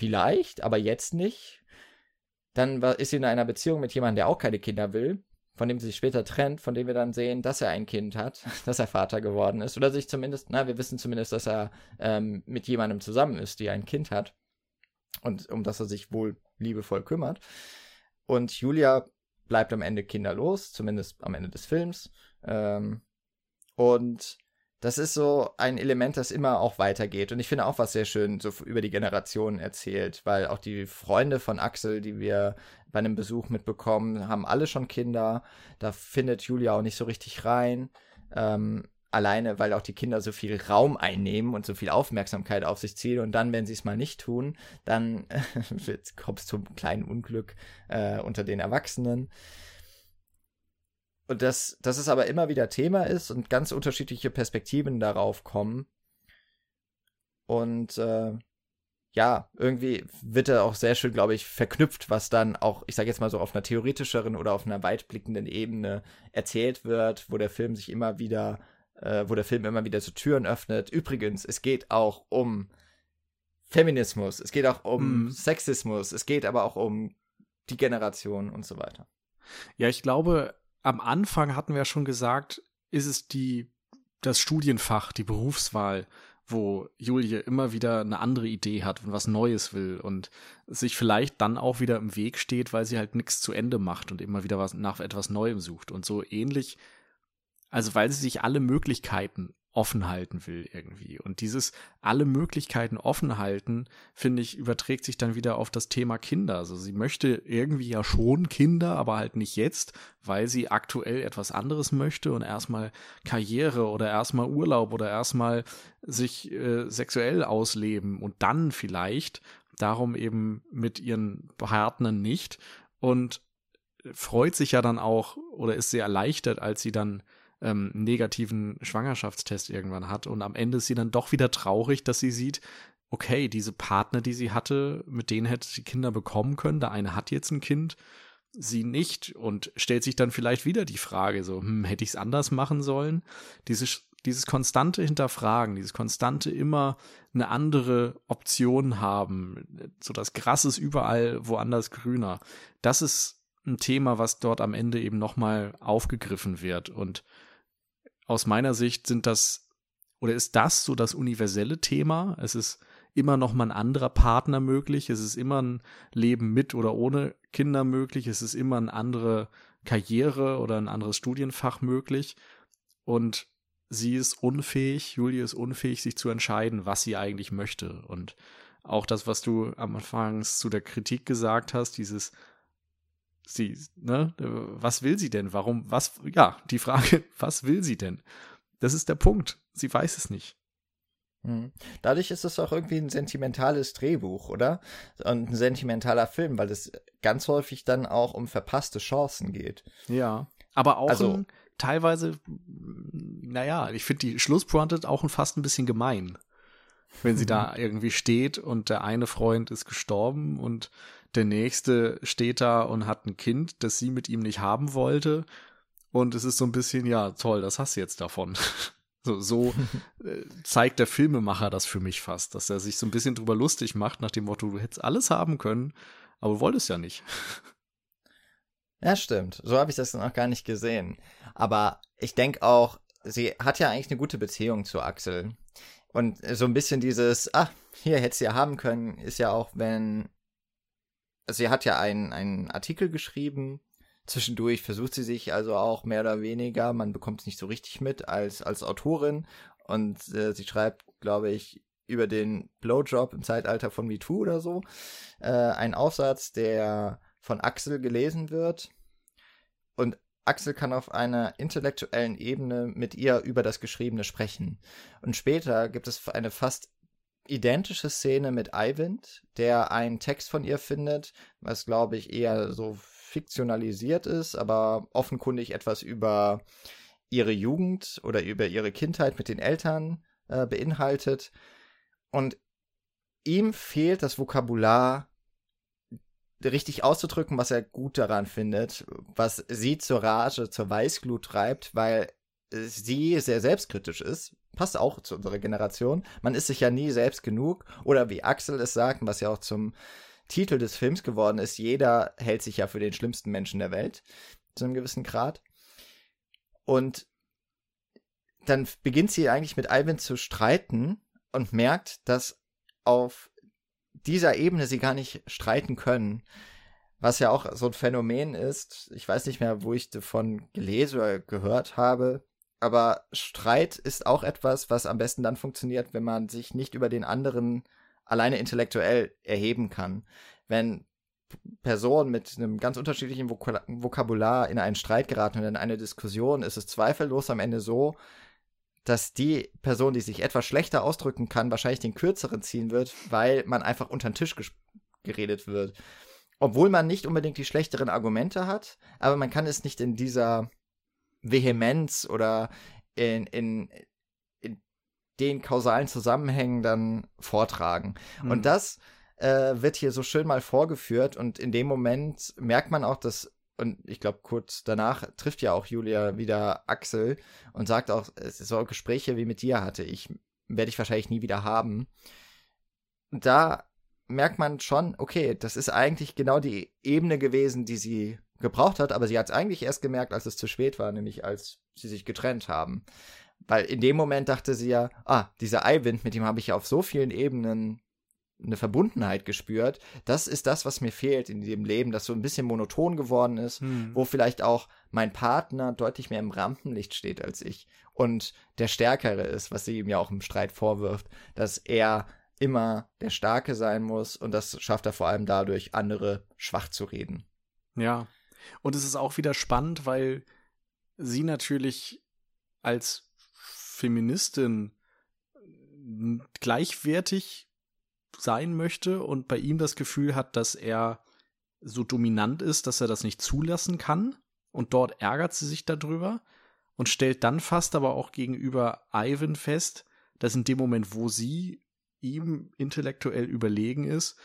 vielleicht, aber jetzt nicht. Dann ist sie in einer Beziehung mit jemandem, der auch keine Kinder will von dem sie sich später trennt, von dem wir dann sehen, dass er ein Kind hat, dass er Vater geworden ist. Oder sich zumindest, na, wir wissen zumindest, dass er ähm, mit jemandem zusammen ist, die ein Kind hat. Und um das er sich wohl liebevoll kümmert. Und Julia bleibt am Ende kinderlos, zumindest am Ende des Films. Ähm, und das ist so ein Element, das immer auch weitergeht. Und ich finde auch was sehr schön so über die Generationen erzählt, weil auch die Freunde von Axel, die wir bei einem Besuch mitbekommen, haben alle schon Kinder. Da findet Julia auch nicht so richtig rein. Ähm, alleine, weil auch die Kinder so viel Raum einnehmen und so viel Aufmerksamkeit auf sich ziehen. Und dann, wenn sie es mal nicht tun, dann kommt es zum kleinen Unglück äh, unter den Erwachsenen. Und dass, dass es aber immer wieder Thema ist und ganz unterschiedliche Perspektiven darauf kommen. Und äh, ja, irgendwie wird er auch sehr schön, glaube ich, verknüpft, was dann auch, ich sage jetzt mal so, auf einer theoretischeren oder auf einer weitblickenden Ebene erzählt wird, wo der Film sich immer wieder, äh, wo der Film immer wieder so Türen öffnet. Übrigens, es geht auch um Feminismus, es geht auch um mm. Sexismus, es geht aber auch um die Generation und so weiter. Ja, ich glaube, am Anfang hatten wir schon gesagt, ist es die, das Studienfach, die Berufswahl, wo Julie immer wieder eine andere Idee hat und was Neues will und sich vielleicht dann auch wieder im Weg steht, weil sie halt nichts zu Ende macht und immer wieder was nach etwas Neuem sucht. Und so ähnlich, also weil sie sich alle Möglichkeiten offen halten will irgendwie. Und dieses alle Möglichkeiten offen halten, finde ich, überträgt sich dann wieder auf das Thema Kinder. Also sie möchte irgendwie ja schon Kinder, aber halt nicht jetzt, weil sie aktuell etwas anderes möchte und erstmal Karriere oder erstmal Urlaub oder erstmal sich äh, sexuell ausleben und dann vielleicht darum eben mit ihren Partnern nicht und freut sich ja dann auch oder ist sehr erleichtert, als sie dann ähm, negativen Schwangerschaftstest irgendwann hat. Und am Ende ist sie dann doch wieder traurig, dass sie sieht, okay, diese Partner, die sie hatte, mit denen hätte sie Kinder bekommen können. Der eine hat jetzt ein Kind, sie nicht und stellt sich dann vielleicht wieder die Frage, so, hm, hätte ich es anders machen sollen? Dieses, dieses konstante Hinterfragen, dieses konstante immer eine andere Option haben, so das Gras ist überall woanders grüner. Das ist ein Thema, was dort am Ende eben nochmal aufgegriffen wird und aus meiner Sicht sind das oder ist das so das universelle Thema? Es ist immer noch mal ein anderer Partner möglich. Es ist immer ein Leben mit oder ohne Kinder möglich. Es ist immer eine andere Karriere oder ein anderes Studienfach möglich. Und sie ist unfähig, Julie ist unfähig, sich zu entscheiden, was sie eigentlich möchte. Und auch das, was du am Anfang zu der Kritik gesagt hast, dieses sie, ne, was will sie denn? Warum, was, ja, die Frage, was will sie denn? Das ist der Punkt. Sie weiß es nicht. Hm. Dadurch ist es auch irgendwie ein sentimentales Drehbuch, oder? Und ein sentimentaler Film, weil es ganz häufig dann auch um verpasste Chancen geht. Ja, aber auch also, ein, teilweise, naja, ich finde die Schlusspointe auch fast ein bisschen gemein. Wenn sie da irgendwie steht und der eine Freund ist gestorben und der nächste steht da und hat ein Kind, das sie mit ihm nicht haben wollte. Und es ist so ein bisschen, ja, toll, das hast du jetzt davon. So, so äh, zeigt der Filmemacher das für mich fast, dass er sich so ein bisschen drüber lustig macht, nach dem Motto, du hättest alles haben können, aber du wolltest ja nicht. Ja, stimmt. So habe ich das noch gar nicht gesehen. Aber ich denke auch, sie hat ja eigentlich eine gute Beziehung zu Axel. Und so ein bisschen dieses, ah, hier hätte sie ja haben können, ist ja auch, wenn. Sie hat ja einen, einen Artikel geschrieben. Zwischendurch versucht sie sich also auch mehr oder weniger, man bekommt es nicht so richtig mit als, als Autorin. Und äh, sie schreibt, glaube ich, über den Blowjob im Zeitalter von MeToo oder so. Äh, einen Aufsatz, der von Axel gelesen wird. Und Axel kann auf einer intellektuellen Ebene mit ihr über das Geschriebene sprechen. Und später gibt es eine fast identische Szene mit Eivind, der einen Text von ihr findet, was glaube ich eher so fiktionalisiert ist, aber offenkundig etwas über ihre Jugend oder über ihre Kindheit mit den Eltern äh, beinhaltet. Und ihm fehlt das Vokabular richtig auszudrücken, was er gut daran findet, was sie zur Rage, zur Weißglut treibt, weil sie sehr selbstkritisch ist. Passt auch zu unserer Generation. Man ist sich ja nie selbst genug. Oder wie Axel es sagt, was ja auch zum Titel des Films geworden ist, jeder hält sich ja für den schlimmsten Menschen der Welt. Zu einem gewissen Grad. Und dann beginnt sie eigentlich mit Alvin zu streiten und merkt, dass auf dieser Ebene sie gar nicht streiten können. Was ja auch so ein Phänomen ist, ich weiß nicht mehr, wo ich davon gelesen oder gehört habe, aber Streit ist auch etwas, was am besten dann funktioniert, wenn man sich nicht über den anderen alleine intellektuell erheben kann. Wenn Personen mit einem ganz unterschiedlichen Vok Vokabular in einen Streit geraten und in eine Diskussion, ist es zweifellos am Ende so, dass die Person, die sich etwas schlechter ausdrücken kann, wahrscheinlich den kürzeren ziehen wird, weil man einfach unter den Tisch geredet wird. Obwohl man nicht unbedingt die schlechteren Argumente hat, aber man kann es nicht in dieser Vehemenz oder in, in, in den kausalen Zusammenhängen dann vortragen. Mhm. Und das äh, wird hier so schön mal vorgeführt und in dem Moment merkt man auch, dass und ich glaube, kurz danach trifft ja auch Julia wieder Axel und sagt auch, es so Gespräche wie mit dir hatte ich, werde ich wahrscheinlich nie wieder haben. Da merkt man schon, okay, das ist eigentlich genau die Ebene gewesen, die sie gebraucht hat, aber sie hat es eigentlich erst gemerkt, als es zu spät war, nämlich als sie sich getrennt haben. Weil in dem Moment dachte sie ja, ah, dieser Eiwind, mit dem habe ich ja auf so vielen Ebenen eine Verbundenheit gespürt. Das ist das, was mir fehlt in dem Leben, das so ein bisschen monoton geworden ist, hm. wo vielleicht auch mein Partner deutlich mehr im Rampenlicht steht als ich und der Stärkere ist, was sie ihm ja auch im Streit vorwirft, dass er immer der Starke sein muss und das schafft er vor allem dadurch, andere schwach zu reden. Ja. Und es ist auch wieder spannend, weil sie natürlich als Feministin gleichwertig sein möchte und bei ihm das Gefühl hat, dass er so dominant ist, dass er das nicht zulassen kann. Und dort ärgert sie sich darüber und stellt dann fast aber auch gegenüber Ivan fest, dass in dem Moment, wo sie ihm intellektuell überlegen ist,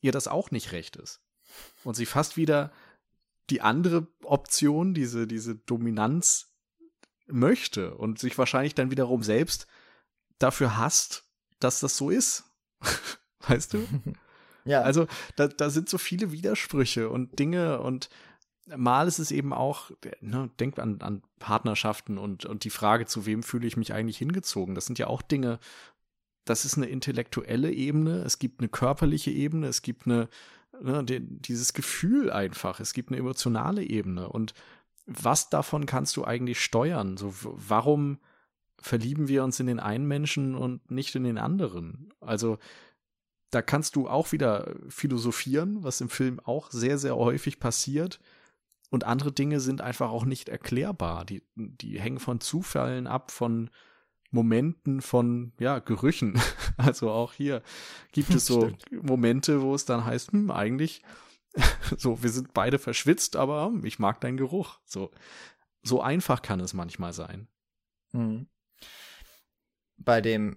ihr das auch nicht recht ist. Und sie fast wieder die andere Option, diese, diese Dominanz möchte und sich wahrscheinlich dann wiederum selbst dafür hasst, dass das so ist. Weißt du? ja. Also da, da sind so viele Widersprüche und Dinge und mal ist es eben auch, ne, denk an, an Partnerschaften und, und die Frage, zu wem fühle ich mich eigentlich hingezogen. Das sind ja auch Dinge, das ist eine intellektuelle Ebene, es gibt eine körperliche Ebene, es gibt eine, ne, die, dieses Gefühl einfach, es gibt eine emotionale Ebene. Und was davon kannst du eigentlich steuern? So, warum verlieben wir uns in den einen Menschen und nicht in den anderen? Also, da kannst du auch wieder philosophieren, was im Film auch sehr, sehr häufig passiert. Und andere Dinge sind einfach auch nicht erklärbar. Die, die hängen von Zufällen ab, von Momenten, von ja, Gerüchen. Also auch hier gibt es so Momente, wo es dann heißt, hm, eigentlich, so, wir sind beide verschwitzt, aber ich mag deinen Geruch. So, so einfach kann es manchmal sein. Mhm. Bei dem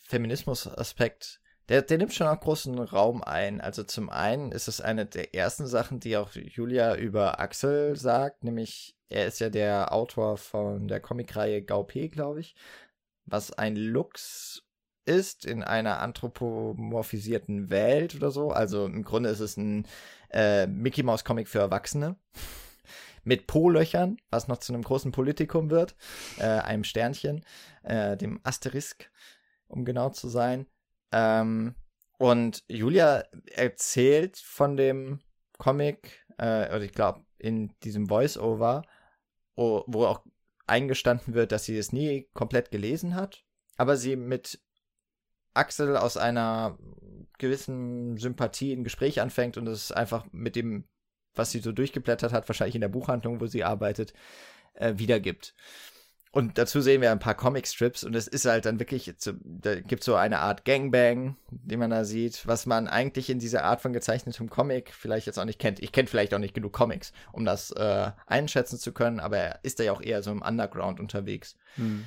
Feminismus-Aspekt der, der nimmt schon auch großen Raum ein. Also zum einen ist es eine der ersten Sachen, die auch Julia über Axel sagt, nämlich er ist ja der Autor von der Comicreihe Gaupe, glaube ich, was ein Lux ist in einer anthropomorphisierten Welt oder so. Also im Grunde ist es ein äh, Mickey Mouse Comic für Erwachsene mit Po-Löchern, was noch zu einem großen Politikum wird, äh, einem Sternchen, äh, dem Asterisk, um genau zu sein. Ähm, und Julia erzählt von dem Comic, äh, oder ich glaube, in diesem Voice-Over, wo, wo auch eingestanden wird, dass sie es nie komplett gelesen hat, aber sie mit Axel aus einer gewissen Sympathie ein Gespräch anfängt und es einfach mit dem, was sie so durchgeblättert hat, wahrscheinlich in der Buchhandlung, wo sie arbeitet, äh, wiedergibt. Und dazu sehen wir ein paar Comicstrips und es ist halt dann wirklich, da gibt so eine Art Gangbang, die man da sieht, was man eigentlich in dieser Art von gezeichnetem Comic vielleicht jetzt auch nicht kennt. Ich kenne vielleicht auch nicht genug Comics, um das äh, einschätzen zu können, aber er ist da ja auch eher so im Underground unterwegs. Hm.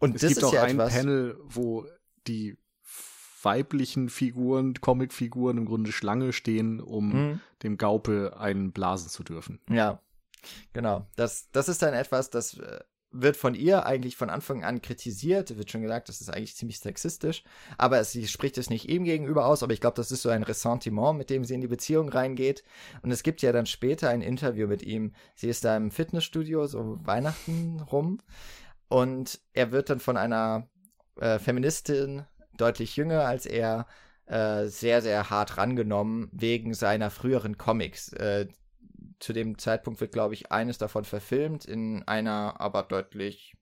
Und es das gibt ist auch ja ein etwas, Panel, wo die weiblichen Figuren, Comicfiguren im Grunde Schlange stehen, um hm. dem Gaupe einen blasen zu dürfen. Ja, Genau, das, das ist dann etwas, das äh, wird von ihr eigentlich von Anfang an kritisiert. Wird schon gesagt, das ist eigentlich ziemlich sexistisch. Aber sie spricht es nicht ihm gegenüber aus. Aber ich glaube, das ist so ein Ressentiment, mit dem sie in die Beziehung reingeht. Und es gibt ja dann später ein Interview mit ihm. Sie ist da im Fitnessstudio, so Weihnachten rum. Und er wird dann von einer äh, Feministin, deutlich jünger als er, äh, sehr, sehr hart rangenommen wegen seiner früheren Comics. Äh, zu dem Zeitpunkt wird, glaube ich, eines davon verfilmt in einer aber deutlich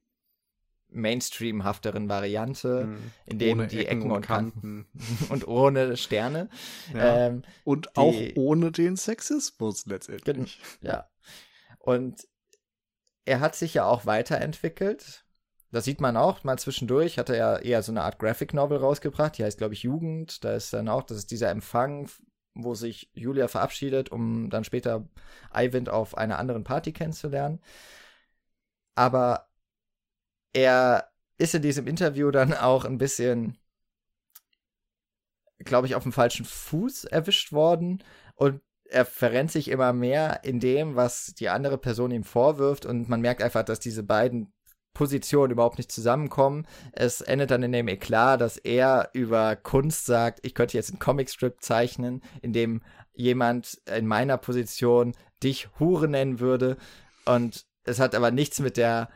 Mainstream-hafteren Variante, mhm. in dem die Ecken, Ecken und Kanten und ohne Sterne. Ja. Ähm, und die, auch ohne den Sexismus letztendlich. Ja. Und er hat sich ja auch weiterentwickelt. Das sieht man auch mal zwischendurch, hat er ja eher so eine Art Graphic Novel rausgebracht, die heißt, glaube ich, Jugend. Da ist dann auch, das ist dieser Empfang wo sich Julia verabschiedet, um dann später Eivind auf einer anderen Party kennenzulernen. Aber er ist in diesem Interview dann auch ein bisschen, glaube ich, auf dem falschen Fuß erwischt worden und er verrennt sich immer mehr in dem, was die andere Person ihm vorwirft und man merkt einfach, dass diese beiden Positionen überhaupt nicht zusammenkommen. Es endet dann in dem Eklat, dass er über Kunst sagt, ich könnte jetzt einen Comicstrip zeichnen, in dem jemand in meiner Position dich Hure nennen würde. Und es hat aber nichts mit der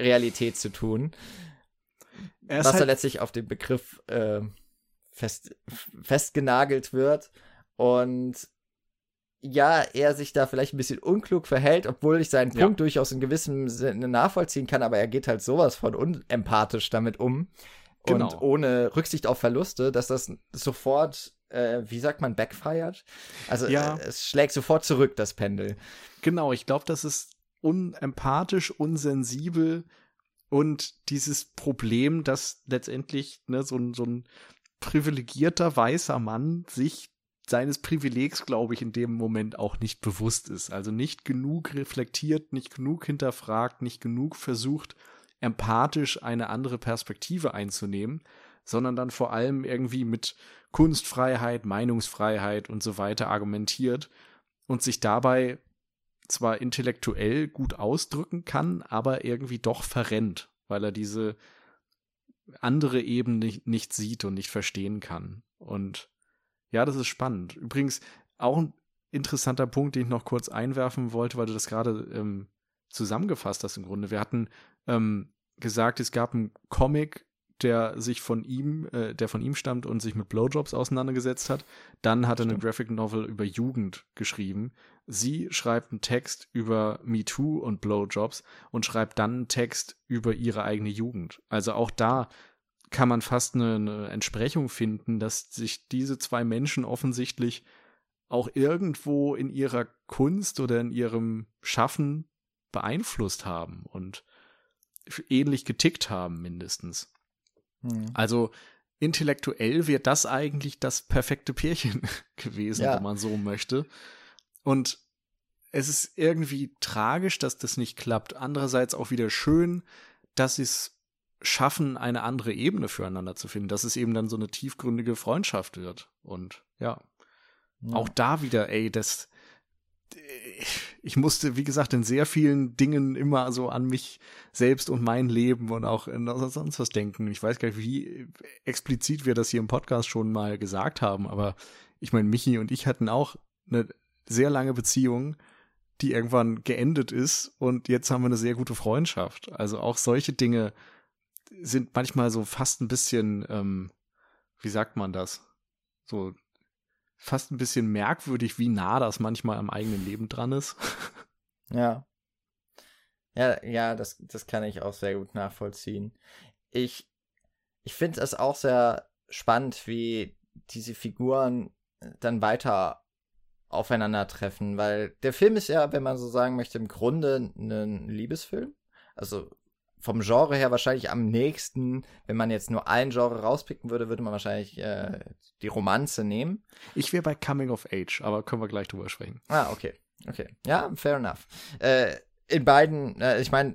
Realität zu tun. was halt da letztlich auf den Begriff äh, fest, festgenagelt wird. Und ja, er sich da vielleicht ein bisschen unklug verhält, obwohl ich seinen Punkt ja. durchaus in gewissem Sinne nachvollziehen kann, aber er geht halt sowas von unempathisch damit um genau. und ohne Rücksicht auf Verluste, dass das sofort, äh, wie sagt man, backfired. Also ja. äh, es schlägt sofort zurück, das Pendel. Genau, ich glaube, das ist unempathisch, unsensibel und dieses Problem, dass letztendlich ne, so, so ein privilegierter weißer Mann sich seines Privilegs, glaube ich, in dem Moment auch nicht bewusst ist. Also nicht genug reflektiert, nicht genug hinterfragt, nicht genug versucht, empathisch eine andere Perspektive einzunehmen, sondern dann vor allem irgendwie mit Kunstfreiheit, Meinungsfreiheit und so weiter argumentiert und sich dabei zwar intellektuell gut ausdrücken kann, aber irgendwie doch verrennt, weil er diese andere Ebene nicht, sieht und nicht verstehen kann. Und ja, das ist spannend. Übrigens auch ein interessanter Punkt, den ich noch kurz einwerfen wollte, weil du das gerade ähm, zusammengefasst hast im Grunde. Wir hatten ähm, gesagt, es gab einen Comic, der sich von ihm, äh, der von ihm stammt und sich mit Blowjobs auseinandergesetzt hat. Dann hat er eine Graphic Novel über Jugend geschrieben. Sie schreibt einen Text über MeToo und Blowjobs und schreibt dann einen Text über ihre eigene Jugend. Also auch da kann man fast eine, eine Entsprechung finden, dass sich diese zwei Menschen offensichtlich auch irgendwo in ihrer Kunst oder in ihrem Schaffen beeinflusst haben und ähnlich getickt haben, mindestens. Hm. Also intellektuell wird das eigentlich das perfekte Pärchen gewesen, ja. wenn man so möchte. Und es ist irgendwie tragisch, dass das nicht klappt. Andererseits auch wieder schön, dass sie es schaffen, eine andere Ebene füreinander zu finden, dass es eben dann so eine tiefgründige Freundschaft wird. Und ja, ja. auch da wieder, ey, das, ich musste, wie gesagt, in sehr vielen Dingen immer so an mich selbst und mein Leben und auch in sonst was denken. Ich weiß gar nicht, wie explizit wir das hier im Podcast schon mal gesagt haben, aber ich meine, Michi und ich hatten auch eine sehr lange Beziehung, die irgendwann geendet ist und jetzt haben wir eine sehr gute Freundschaft. Also auch solche Dinge sind manchmal so fast ein bisschen, ähm, wie sagt man das? So fast ein bisschen merkwürdig, wie nah das manchmal am eigenen Leben dran ist. Ja. Ja, ja, das, das kann ich auch sehr gut nachvollziehen. Ich, ich finde es auch sehr spannend, wie diese Figuren dann weiter aufeinandertreffen, weil der Film ist ja, wenn man so sagen möchte, im Grunde ein Liebesfilm. Also vom Genre her wahrscheinlich am nächsten, wenn man jetzt nur ein Genre rauspicken würde, würde man wahrscheinlich äh, die Romanze nehmen. Ich wäre bei Coming of Age, aber können wir gleich drüber sprechen. Ah, okay. Okay. Ja, fair enough. Äh, in beiden, äh, ich meine,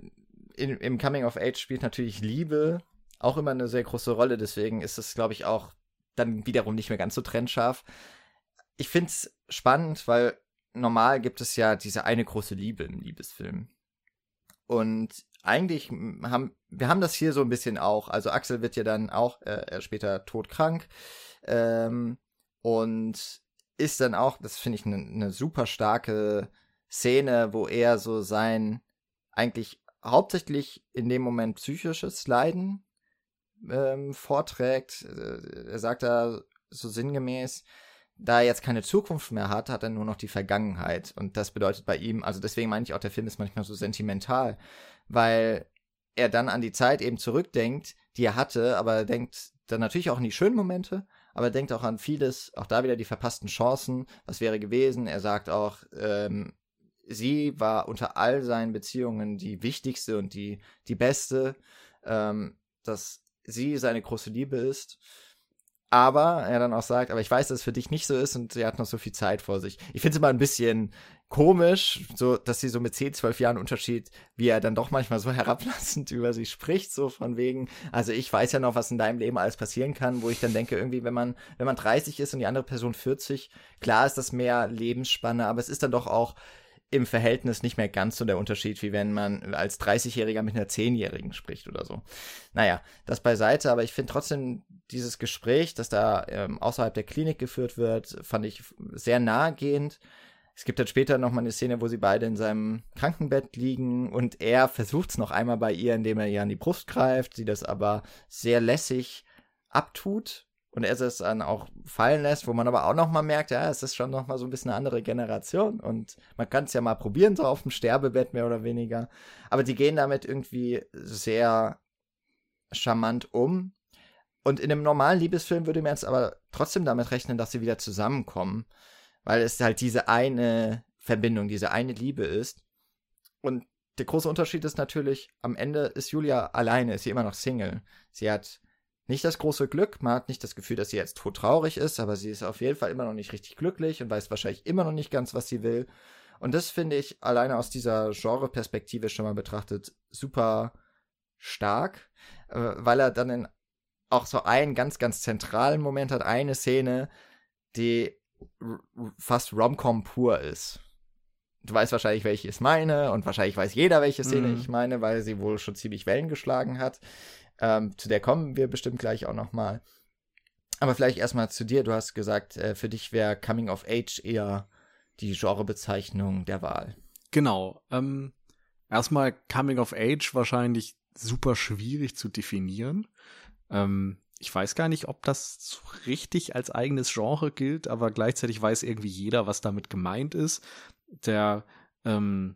im Coming of Age spielt natürlich Liebe auch immer eine sehr große Rolle, deswegen ist es, glaube ich, auch dann wiederum nicht mehr ganz so trennscharf. Ich finde es spannend, weil normal gibt es ja diese eine große Liebe im Liebesfilm. Und eigentlich haben wir haben das hier so ein bisschen auch. Also Axel wird ja dann auch äh, später todkrank ähm, und ist dann auch, das finde ich eine ne super starke Szene, wo er so sein eigentlich hauptsächlich in dem Moment psychisches Leiden ähm, vorträgt. Äh, er sagt da so sinngemäß, da er jetzt keine Zukunft mehr hat, hat er nur noch die Vergangenheit. Und das bedeutet bei ihm, also deswegen meine ich auch, der Film ist manchmal so sentimental, weil er dann an die Zeit eben zurückdenkt, die er hatte, aber er denkt dann natürlich auch an die schönen Momente, aber er denkt auch an vieles, auch da wieder die verpassten Chancen, was wäre gewesen. Er sagt auch, ähm, sie war unter all seinen Beziehungen die wichtigste und die, die beste, ähm, dass sie seine große Liebe ist. Aber er dann auch sagt, aber ich weiß, dass es für dich nicht so ist und sie hat noch so viel Zeit vor sich. Ich finde es immer ein bisschen komisch, so, dass sie so mit 10, 12 Jahren Unterschied, wie er dann doch manchmal so herablassend über sie spricht, so von wegen, also ich weiß ja noch, was in deinem Leben alles passieren kann, wo ich dann denke, irgendwie, wenn man, wenn man 30 ist und die andere Person 40, klar ist das mehr Lebensspanne, aber es ist dann doch auch im Verhältnis nicht mehr ganz so der Unterschied, wie wenn man als 30-Jähriger mit einer 10-Jährigen spricht oder so. Naja, das beiseite, aber ich finde trotzdem dieses Gespräch, das da ähm, außerhalb der Klinik geführt wird, fand ich sehr nahegehend es gibt dann später noch mal eine Szene, wo sie beide in seinem Krankenbett liegen und er versucht es noch einmal bei ihr, indem er ihr an die Brust greift, sie das aber sehr lässig abtut und er es dann auch fallen lässt, wo man aber auch noch mal merkt, ja, es ist schon noch mal so ein bisschen eine andere Generation und man kann es ja mal probieren, so auf dem Sterbebett mehr oder weniger. Aber die gehen damit irgendwie sehr charmant um. Und in einem normalen Liebesfilm würde man jetzt aber trotzdem damit rechnen, dass sie wieder zusammenkommen weil es halt diese eine Verbindung, diese eine Liebe ist. Und der große Unterschied ist natürlich, am Ende ist Julia alleine, ist sie immer noch Single. Sie hat nicht das große Glück, man hat nicht das Gefühl, dass sie jetzt traurig ist, aber sie ist auf jeden Fall immer noch nicht richtig glücklich und weiß wahrscheinlich immer noch nicht ganz, was sie will. Und das finde ich alleine aus dieser Genre-Perspektive schon mal betrachtet super stark, äh, weil er dann in auch so einen ganz, ganz zentralen Moment hat, eine Szene, die fast Romcom pur ist. Du weißt wahrscheinlich, welche ich meine, und wahrscheinlich weiß jeder, welche Szene mm. ich meine, weil sie wohl schon ziemlich Wellen geschlagen hat. Ähm, zu der kommen wir bestimmt gleich auch noch mal. Aber vielleicht erstmal zu dir. Du hast gesagt, äh, für dich wäre Coming of Age eher die Genrebezeichnung der Wahl. Genau. Ähm, erstmal Coming of Age wahrscheinlich super schwierig zu definieren. Ähm, ich weiß gar nicht, ob das so richtig als eigenes Genre gilt, aber gleichzeitig weiß irgendwie jeder, was damit gemeint ist. Der ähm,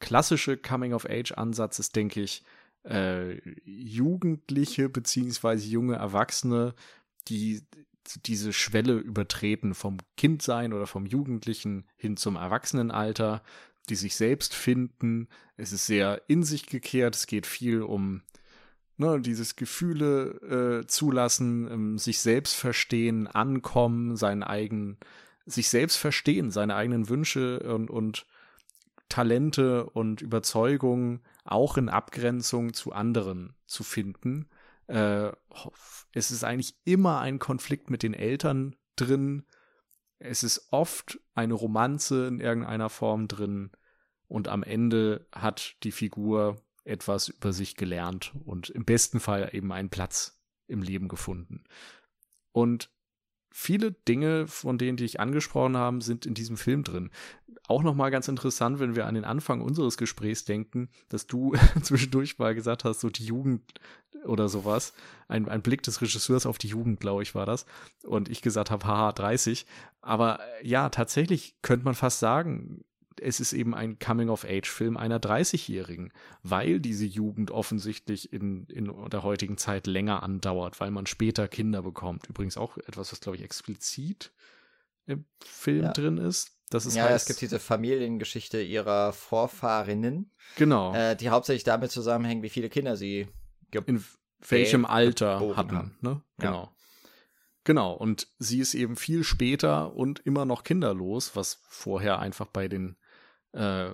klassische Coming-of-Age-Ansatz ist, denke ich, äh, Jugendliche beziehungsweise junge Erwachsene, die diese Schwelle übertreten vom Kindsein oder vom Jugendlichen hin zum Erwachsenenalter, die sich selbst finden. Es ist sehr in sich gekehrt. Es geht viel um ne, dieses Gefühle äh, zulassen, ähm, sich selbst verstehen, ankommen, seinen eigenen, sich selbst verstehen, seine eigenen Wünsche und, und Talente und Überzeugungen auch in Abgrenzung zu anderen zu finden. Äh, es ist eigentlich immer ein Konflikt mit den Eltern drin. Es ist oft eine Romanze in irgendeiner Form drin. Und am Ende hat die Figur etwas über sich gelernt und im besten Fall eben einen Platz im Leben gefunden. Und viele Dinge, von denen die ich angesprochen habe, sind in diesem Film drin. Auch nochmal ganz interessant, wenn wir an den Anfang unseres Gesprächs denken, dass du zwischendurch mal gesagt hast, so die Jugend oder sowas. Ein, ein Blick des Regisseurs auf die Jugend, glaube ich, war das. Und ich gesagt habe, haha, 30. Aber ja, tatsächlich könnte man fast sagen, es ist eben ein Coming-of-Age-Film einer 30-Jährigen, weil diese Jugend offensichtlich in, in der heutigen Zeit länger andauert, weil man später Kinder bekommt. Übrigens auch etwas, was, glaube ich, explizit im Film ja. drin ist. Das ist ja, heißt, es gibt diese Familiengeschichte ihrer Vorfahrinnen. Genau. Äh, die hauptsächlich damit zusammenhängen, wie viele Kinder sie in welchem Alter hatten. Ne? Genau. Ja. Genau, und sie ist eben viel später und immer noch kinderlos, was vorher einfach bei den äh,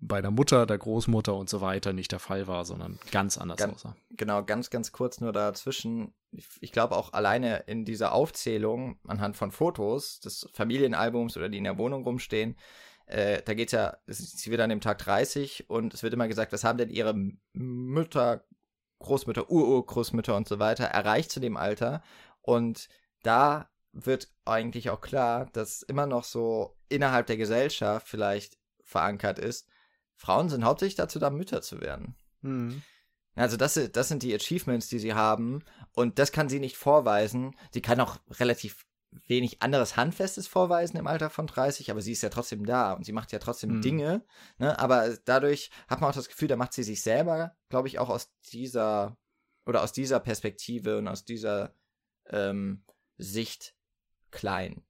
bei der Mutter, der Großmutter und so weiter nicht der Fall war, sondern ganz anders ganz, aussah. Genau, ganz, ganz kurz nur dazwischen. Ich, ich glaube auch alleine in dieser Aufzählung anhand von Fotos des Familienalbums oder die in der Wohnung rumstehen, äh, da geht's ja, sie wird an dem Tag 30 und es wird immer gesagt, was haben denn ihre Mütter, Großmütter, Ururgroßmütter und so weiter erreicht zu dem Alter? Und da wird eigentlich auch klar, dass immer noch so innerhalb der Gesellschaft vielleicht verankert ist, Frauen sind hauptsächlich dazu da, Mütter zu werden. Mhm. Also das, das sind die Achievements, die sie haben und das kann sie nicht vorweisen. Sie kann auch relativ wenig anderes Handfestes vorweisen im Alter von 30, aber sie ist ja trotzdem da und sie macht ja trotzdem mhm. Dinge. Ne? Aber dadurch hat man auch das Gefühl, da macht sie sich selber, glaube ich, auch aus dieser oder aus dieser Perspektive und aus dieser ähm, Sicht klein.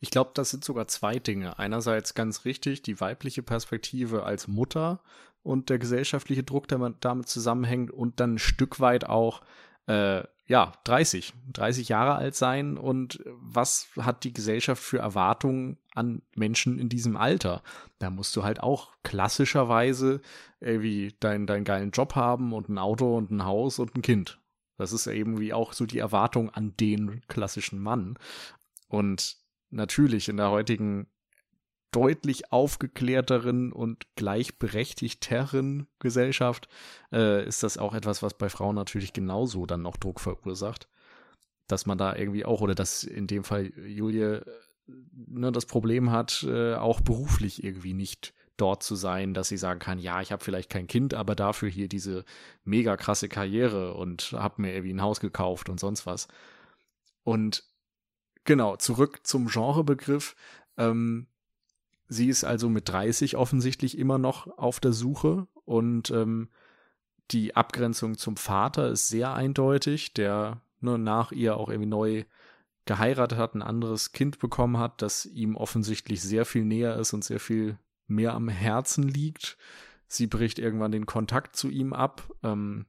Ich glaube, das sind sogar zwei Dinge. Einerseits ganz richtig die weibliche Perspektive als Mutter und der gesellschaftliche Druck, der damit zusammenhängt und dann ein Stück weit auch äh, ja, 30, 30 Jahre alt sein und was hat die Gesellschaft für Erwartungen an Menschen in diesem Alter? Da musst du halt auch klassischerweise irgendwie deinen, deinen geilen Job haben und ein Auto und ein Haus und ein Kind. Das ist eben wie auch so die Erwartung an den klassischen Mann. Und natürlich in der heutigen deutlich aufgeklärteren und gleichberechtigteren Gesellschaft äh, ist das auch etwas, was bei Frauen natürlich genauso dann noch Druck verursacht. Dass man da irgendwie auch, oder dass in dem Fall Julie ne, das Problem hat, äh, auch beruflich irgendwie nicht dort zu sein, dass sie sagen kann, ja, ich habe vielleicht kein Kind, aber dafür hier diese mega krasse Karriere und habe mir irgendwie ein Haus gekauft und sonst was. Und genau, zurück zum Genrebegriff. Ähm, sie ist also mit 30 offensichtlich immer noch auf der Suche und ähm, die Abgrenzung zum Vater ist sehr eindeutig, der nur nach ihr auch irgendwie neu geheiratet hat, ein anderes Kind bekommen hat, das ihm offensichtlich sehr viel näher ist und sehr viel mehr am Herzen liegt. Sie bricht irgendwann den Kontakt zu ihm ab. Ähm,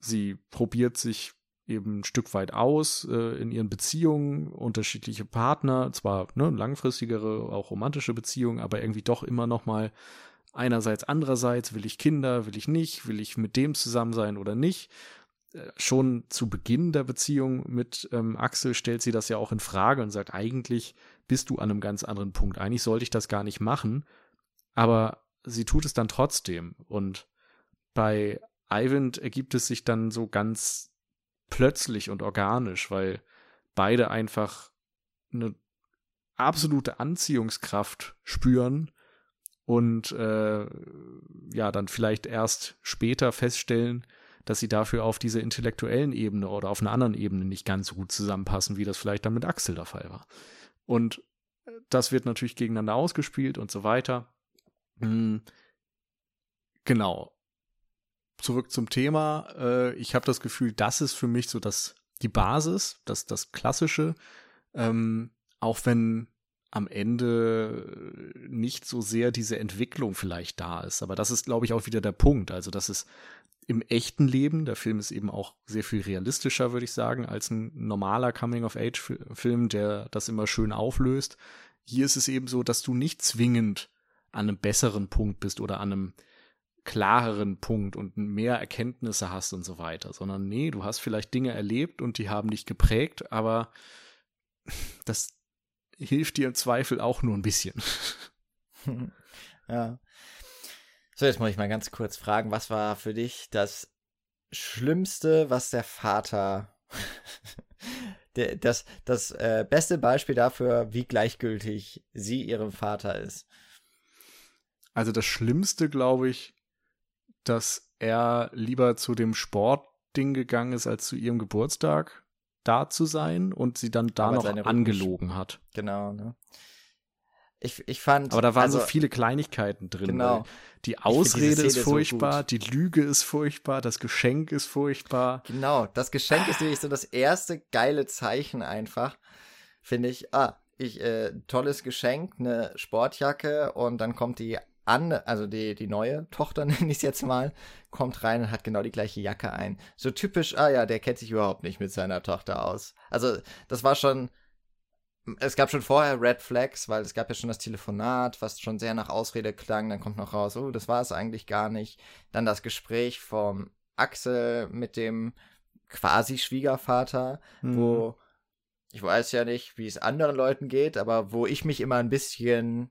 sie probiert sich eben ein Stück weit aus äh, in ihren Beziehungen, unterschiedliche Partner, zwar ne, langfristigere, auch romantische Beziehungen, aber irgendwie doch immer noch mal einerseits, andererseits, will ich Kinder, will ich nicht, will ich mit dem zusammen sein oder nicht. Äh, schon zu Beginn der Beziehung mit ähm, Axel stellt sie das ja auch in Frage und sagt, eigentlich bist du an einem ganz anderen Punkt. Eigentlich sollte ich das gar nicht machen, aber sie tut es dann trotzdem. Und bei Ivan ergibt es sich dann so ganz plötzlich und organisch, weil beide einfach eine absolute Anziehungskraft spüren und äh, ja, dann vielleicht erst später feststellen, dass sie dafür auf dieser intellektuellen Ebene oder auf einer anderen Ebene nicht ganz so gut zusammenpassen, wie das vielleicht dann mit Axel der Fall war. Und das wird natürlich gegeneinander ausgespielt und so weiter. Hm, genau. Zurück zum Thema. Äh, ich habe das Gefühl, das ist für mich so das die Basis, das das Klassische. Ähm, auch wenn am Ende nicht so sehr diese Entwicklung vielleicht da ist. Aber das ist, glaube ich, auch wieder der Punkt. Also, das ist im echten Leben, der Film ist eben auch sehr viel realistischer, würde ich sagen, als ein normaler Coming-of-Age-Film, der das immer schön auflöst. Hier ist es eben so, dass du nicht zwingend an einem besseren Punkt bist oder an einem klareren Punkt und mehr Erkenntnisse hast und so weiter, sondern nee, du hast vielleicht Dinge erlebt und die haben dich geprägt, aber das hilft dir im Zweifel auch nur ein bisschen. ja. So, jetzt muss ich mal ganz kurz fragen, was war für dich das Schlimmste, was der Vater, das, das äh, beste Beispiel dafür, wie gleichgültig sie ihrem Vater ist? Also das Schlimmste, glaube ich, dass er lieber zu dem Sportding gegangen ist, als zu ihrem Geburtstag da zu sein und sie dann da Aber noch angelogen hat. Genau, ne? Ich, ich fand. Aber da waren also, so viele Kleinigkeiten drin. Genau. Die Ausrede ist furchtbar, so die Lüge ist furchtbar, das Geschenk ist furchtbar. Genau, das Geschenk ist nämlich so das erste geile Zeichen einfach. Finde ich, ah, ich, äh, tolles Geschenk, eine Sportjacke und dann kommt die an, also die, die neue Tochter, nenne ich es jetzt mal, kommt rein und hat genau die gleiche Jacke ein. So typisch, ah ja, der kennt sich überhaupt nicht mit seiner Tochter aus. Also, das war schon, es gab schon vorher Red Flags, weil es gab ja schon das Telefonat, was schon sehr nach Ausrede klang. Dann kommt noch raus, oh, das war es eigentlich gar nicht. Dann das Gespräch vom Axel mit dem quasi Schwiegervater, mhm. wo ich weiß ja nicht, wie es anderen Leuten geht, aber wo ich mich immer ein bisschen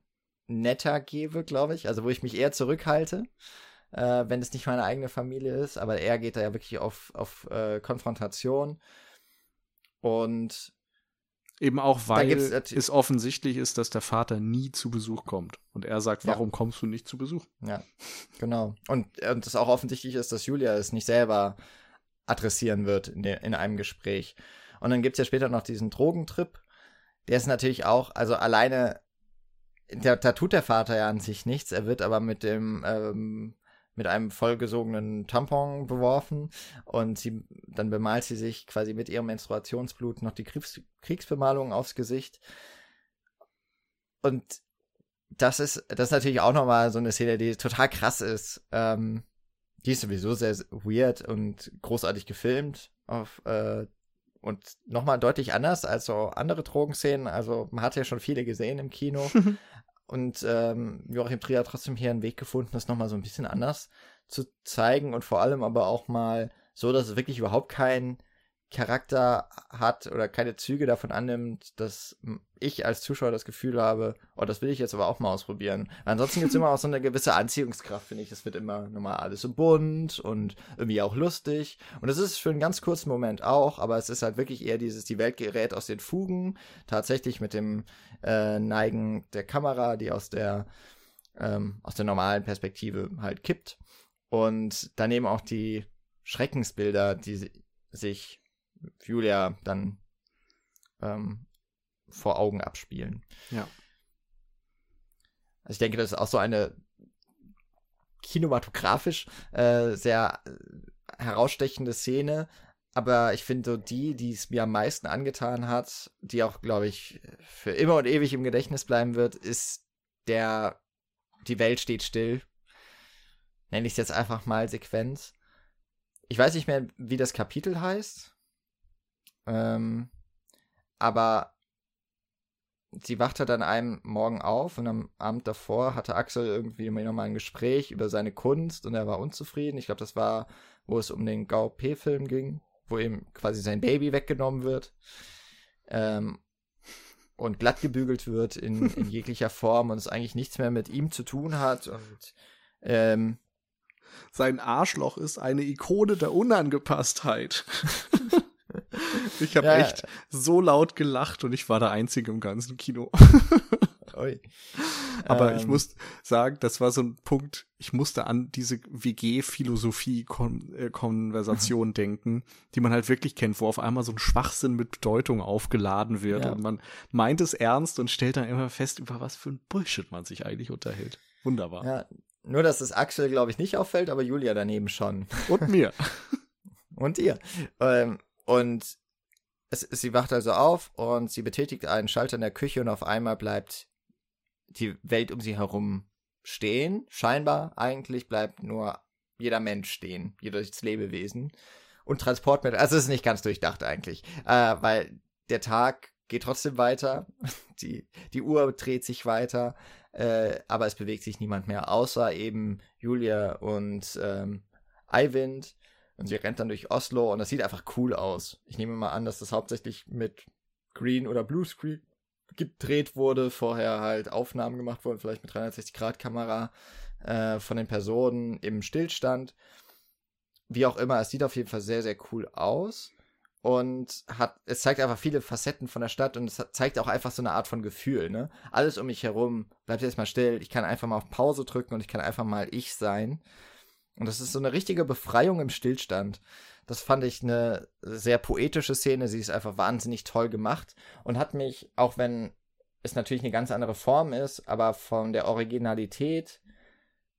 netter gebe, glaube ich. Also wo ich mich eher zurückhalte, äh, wenn es nicht meine eigene Familie ist. Aber er geht da ja wirklich auf, auf äh, Konfrontation. Und Eben auch, weil es offensichtlich ist, dass der Vater nie zu Besuch kommt. Und er sagt, warum ja. kommst du nicht zu Besuch? Ja, genau. Und, und es auch offensichtlich ist, dass Julia es nicht selber adressieren wird in, de, in einem Gespräch. Und dann gibt es ja später noch diesen Drogentrip. Der ist natürlich auch, also alleine, da, da tut der Vater ja an sich nichts. Er wird aber mit dem ähm, mit einem vollgesogenen Tampon beworfen und sie, dann bemalt sie sich quasi mit ihrem Menstruationsblut noch die Kriegs Kriegsbemalung aufs Gesicht. Und das ist, das ist natürlich auch nochmal so eine Szene, die total krass ist. Ähm, die ist sowieso sehr weird und großartig gefilmt auf, äh, und nochmal deutlich anders als so andere Drogenszenen. Also man hat ja schon viele gesehen im Kino, Und ähm, Joachim Trier hat trotzdem hier einen Weg gefunden, das nochmal so ein bisschen anders zu zeigen und vor allem aber auch mal so, dass es wirklich überhaupt keinen Charakter hat oder keine Züge davon annimmt, dass ich als Zuschauer das Gefühl habe, oh, das will ich jetzt aber auch mal ausprobieren. Ansonsten gibt es immer auch so eine gewisse Anziehungskraft, finde ich. Das wird immer nochmal alles so bunt und irgendwie auch lustig. Und das ist für einen ganz kurzen Moment auch, aber es ist halt wirklich eher dieses, die Welt gerät aus den Fugen. Tatsächlich mit dem äh, Neigen der Kamera, die aus der, ähm, aus der normalen Perspektive halt kippt. Und daneben auch die Schreckensbilder, die sich Julia dann ähm, vor Augen abspielen. Ja. Also ich denke, das ist auch so eine kinematografisch äh, sehr äh, herausstechende Szene, aber ich finde so die, die es mir am meisten angetan hat, die auch, glaube ich, für immer und ewig im Gedächtnis bleiben wird, ist der Die Welt steht still. Nenne ich es jetzt einfach mal Sequenz. Ich weiß nicht mehr, wie das Kapitel heißt. Ähm, aber sie wachte dann einem Morgen auf und am Abend davor hatte Axel irgendwie nochmal ein Gespräch über seine Kunst und er war unzufrieden. Ich glaube, das war, wo es um den Gao P-Film ging, wo ihm quasi sein Baby weggenommen wird ähm, und glatt gebügelt wird in, in jeglicher Form und es eigentlich nichts mehr mit ihm zu tun hat und ähm, sein Arschloch ist eine Ikone der Unangepasstheit. Ich habe ja, echt so laut gelacht und ich war der Einzige im ganzen Kino. Aber ähm, ich muss sagen, das war so ein Punkt, ich musste an diese WG-Philosophie-Konversation denken, die man halt wirklich kennt, wo auf einmal so ein Schwachsinn mit Bedeutung aufgeladen wird ja. und man meint es ernst und stellt dann immer fest, über was für ein Bullshit man sich eigentlich unterhält. Wunderbar. Ja, Nur, dass es Axel, glaube ich, nicht auffällt, aber Julia daneben schon. Und mir. und ihr. Ähm, und es, sie wacht also auf und sie betätigt einen Schalter in der Küche und auf einmal bleibt die Welt um sie herum stehen. Scheinbar eigentlich bleibt nur jeder Mensch stehen, jedes Lebewesen. Und Transportmittel, also es ist nicht ganz durchdacht eigentlich, äh, weil der Tag geht trotzdem weiter, die, die Uhr dreht sich weiter, äh, aber es bewegt sich niemand mehr, außer eben Julia und ähm, Eivind. Und sie rennt dann durch Oslo und das sieht einfach cool aus. Ich nehme mal an, dass das hauptsächlich mit Green oder Blue Screen gedreht wurde, vorher halt Aufnahmen gemacht wurden, vielleicht mit 360-Grad-Kamera äh, von den Personen im Stillstand. Wie auch immer, es sieht auf jeden Fall sehr, sehr cool aus und hat, es zeigt einfach viele Facetten von der Stadt und es zeigt auch einfach so eine Art von Gefühl, ne? Alles um mich herum bleibt jetzt mal still, ich kann einfach mal auf Pause drücken und ich kann einfach mal ich sein. Und das ist so eine richtige Befreiung im Stillstand. Das fand ich eine sehr poetische Szene, sie ist einfach wahnsinnig toll gemacht und hat mich, auch wenn es natürlich eine ganz andere Form ist, aber von der Originalität,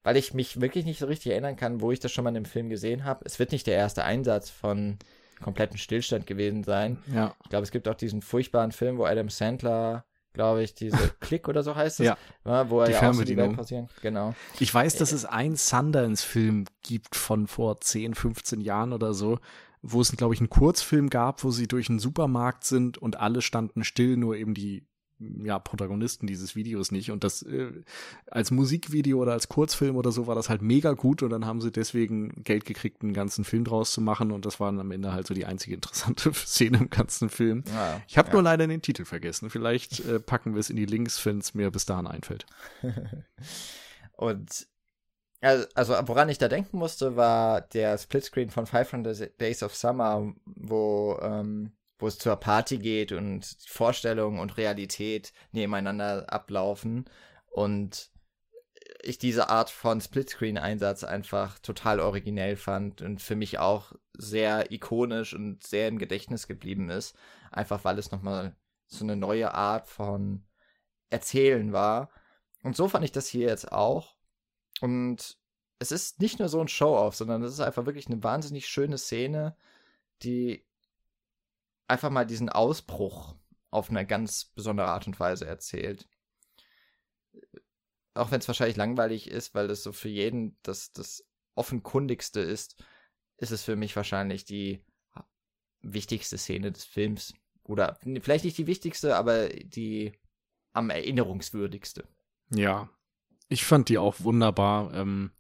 weil ich mich wirklich nicht so richtig erinnern kann, wo ich das schon mal in dem Film gesehen habe. Es wird nicht der erste Einsatz von kompletten Stillstand gewesen sein. Ja. Ich glaube, es gibt auch diesen furchtbaren Film, wo Adam Sandler, glaube ich, diese Klick oder so heißt es, ja. wo er die ja auch so die Welt passieren. Genau. Ich weiß, dass es einen Sundance-Film gibt von vor 10, 15 Jahren oder so, wo es, glaube ich, einen Kurzfilm gab, wo sie durch einen Supermarkt sind und alle standen still, nur eben die ja, Protagonisten dieses Videos nicht. Und das äh, als Musikvideo oder als Kurzfilm oder so war das halt mega gut und dann haben sie deswegen Geld gekriegt, einen ganzen Film draus zu machen und das war dann am Ende halt so die einzige interessante Szene im ganzen Film. Ja, ich habe ja. nur leider den Titel vergessen. Vielleicht äh, packen wir es in die Links, wenn es mir bis dahin einfällt. und also, also woran ich da denken musste, war der Splitscreen von 500 Days of Summer, wo ähm, wo es zur Party geht und Vorstellung und Realität nebeneinander ablaufen und ich diese Art von Splitscreen-Einsatz einfach total originell fand und für mich auch sehr ikonisch und sehr im Gedächtnis geblieben ist, einfach weil es nochmal so eine neue Art von Erzählen war. Und so fand ich das hier jetzt auch. Und es ist nicht nur so ein Show-off, sondern es ist einfach wirklich eine wahnsinnig schöne Szene, die einfach mal diesen Ausbruch auf eine ganz besondere Art und Weise erzählt. Auch wenn es wahrscheinlich langweilig ist, weil es so für jeden das, das offenkundigste ist, ist es für mich wahrscheinlich die wichtigste Szene des Films. Oder vielleicht nicht die wichtigste, aber die am erinnerungswürdigste. Ja, ich fand die auch wunderbar, ähm,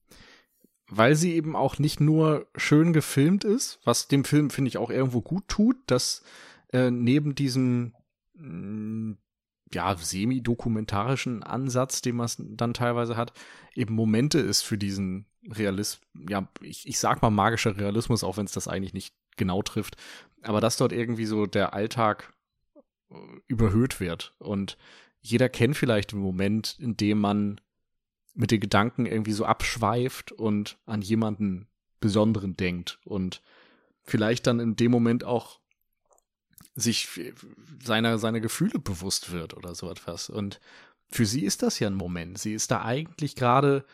weil sie eben auch nicht nur schön gefilmt ist, was dem Film, finde ich, auch irgendwo gut tut, dass äh, neben diesem mm, ja, semi-dokumentarischen Ansatz, den man dann teilweise hat, eben Momente ist für diesen Realismus, ja, ich, ich sag mal magischer Realismus, auch wenn es das eigentlich nicht genau trifft, aber dass dort irgendwie so der Alltag äh, überhöht wird. Und jeder kennt vielleicht den Moment, in dem man mit den Gedanken irgendwie so abschweift und an jemanden Besonderen denkt und vielleicht dann in dem Moment auch sich seiner, seiner Gefühle bewusst wird oder so etwas. Und für sie ist das ja ein Moment. Sie ist da eigentlich gerade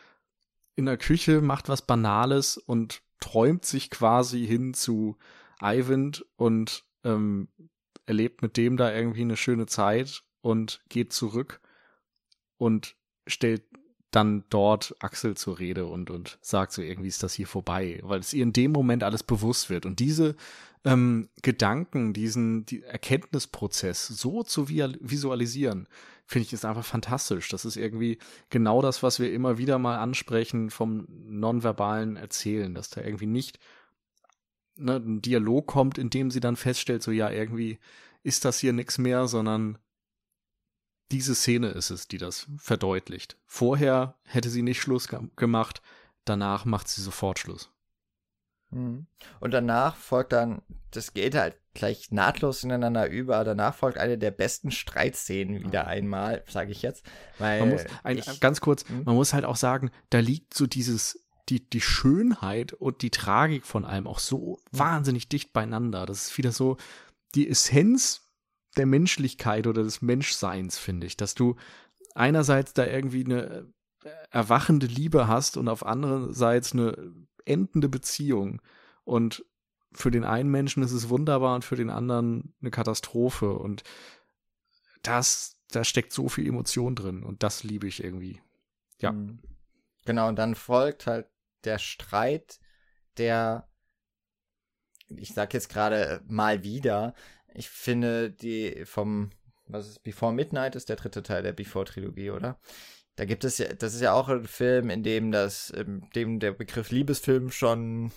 in der Küche, macht was Banales und träumt sich quasi hin zu Eivind und ähm, erlebt mit dem da irgendwie eine schöne Zeit und geht zurück und stellt dann dort Axel zur Rede und, und sagt so, irgendwie ist das hier vorbei, weil es ihr in dem Moment alles bewusst wird. Und diese ähm, Gedanken, diesen die Erkenntnisprozess so zu visualisieren, finde ich ist einfach fantastisch. Das ist irgendwie genau das, was wir immer wieder mal ansprechen vom nonverbalen Erzählen, dass da irgendwie nicht ne, ein Dialog kommt, in dem sie dann feststellt, so ja, irgendwie ist das hier nichts mehr, sondern diese Szene ist es, die das verdeutlicht. Vorher hätte sie nicht Schluss gemacht, danach macht sie sofort Schluss. Mhm. Und danach folgt dann, das geht halt gleich nahtlos ineinander über. Danach folgt eine der besten Streitszenen wieder einmal, sage ich jetzt. Weil man muss, ein, ich, ganz kurz, hm? man muss halt auch sagen, da liegt so dieses, die, die Schönheit und die Tragik von allem auch so wahnsinnig dicht beieinander. Das ist wieder so die Essenz der Menschlichkeit oder des Menschseins, finde ich, dass du einerseits da irgendwie eine erwachende Liebe hast und auf andererseits eine endende Beziehung. Und für den einen Menschen ist es wunderbar und für den anderen eine Katastrophe. Und das, da steckt so viel Emotion drin und das liebe ich irgendwie. Ja. Mhm. Genau, und dann folgt halt der Streit, der, ich sag jetzt gerade mal wieder, ich finde die vom, was ist, Before Midnight ist der dritte Teil der Before-Trilogie, oder? Da gibt es ja, das ist ja auch ein Film, in dem das, in dem der Begriff Liebesfilm schon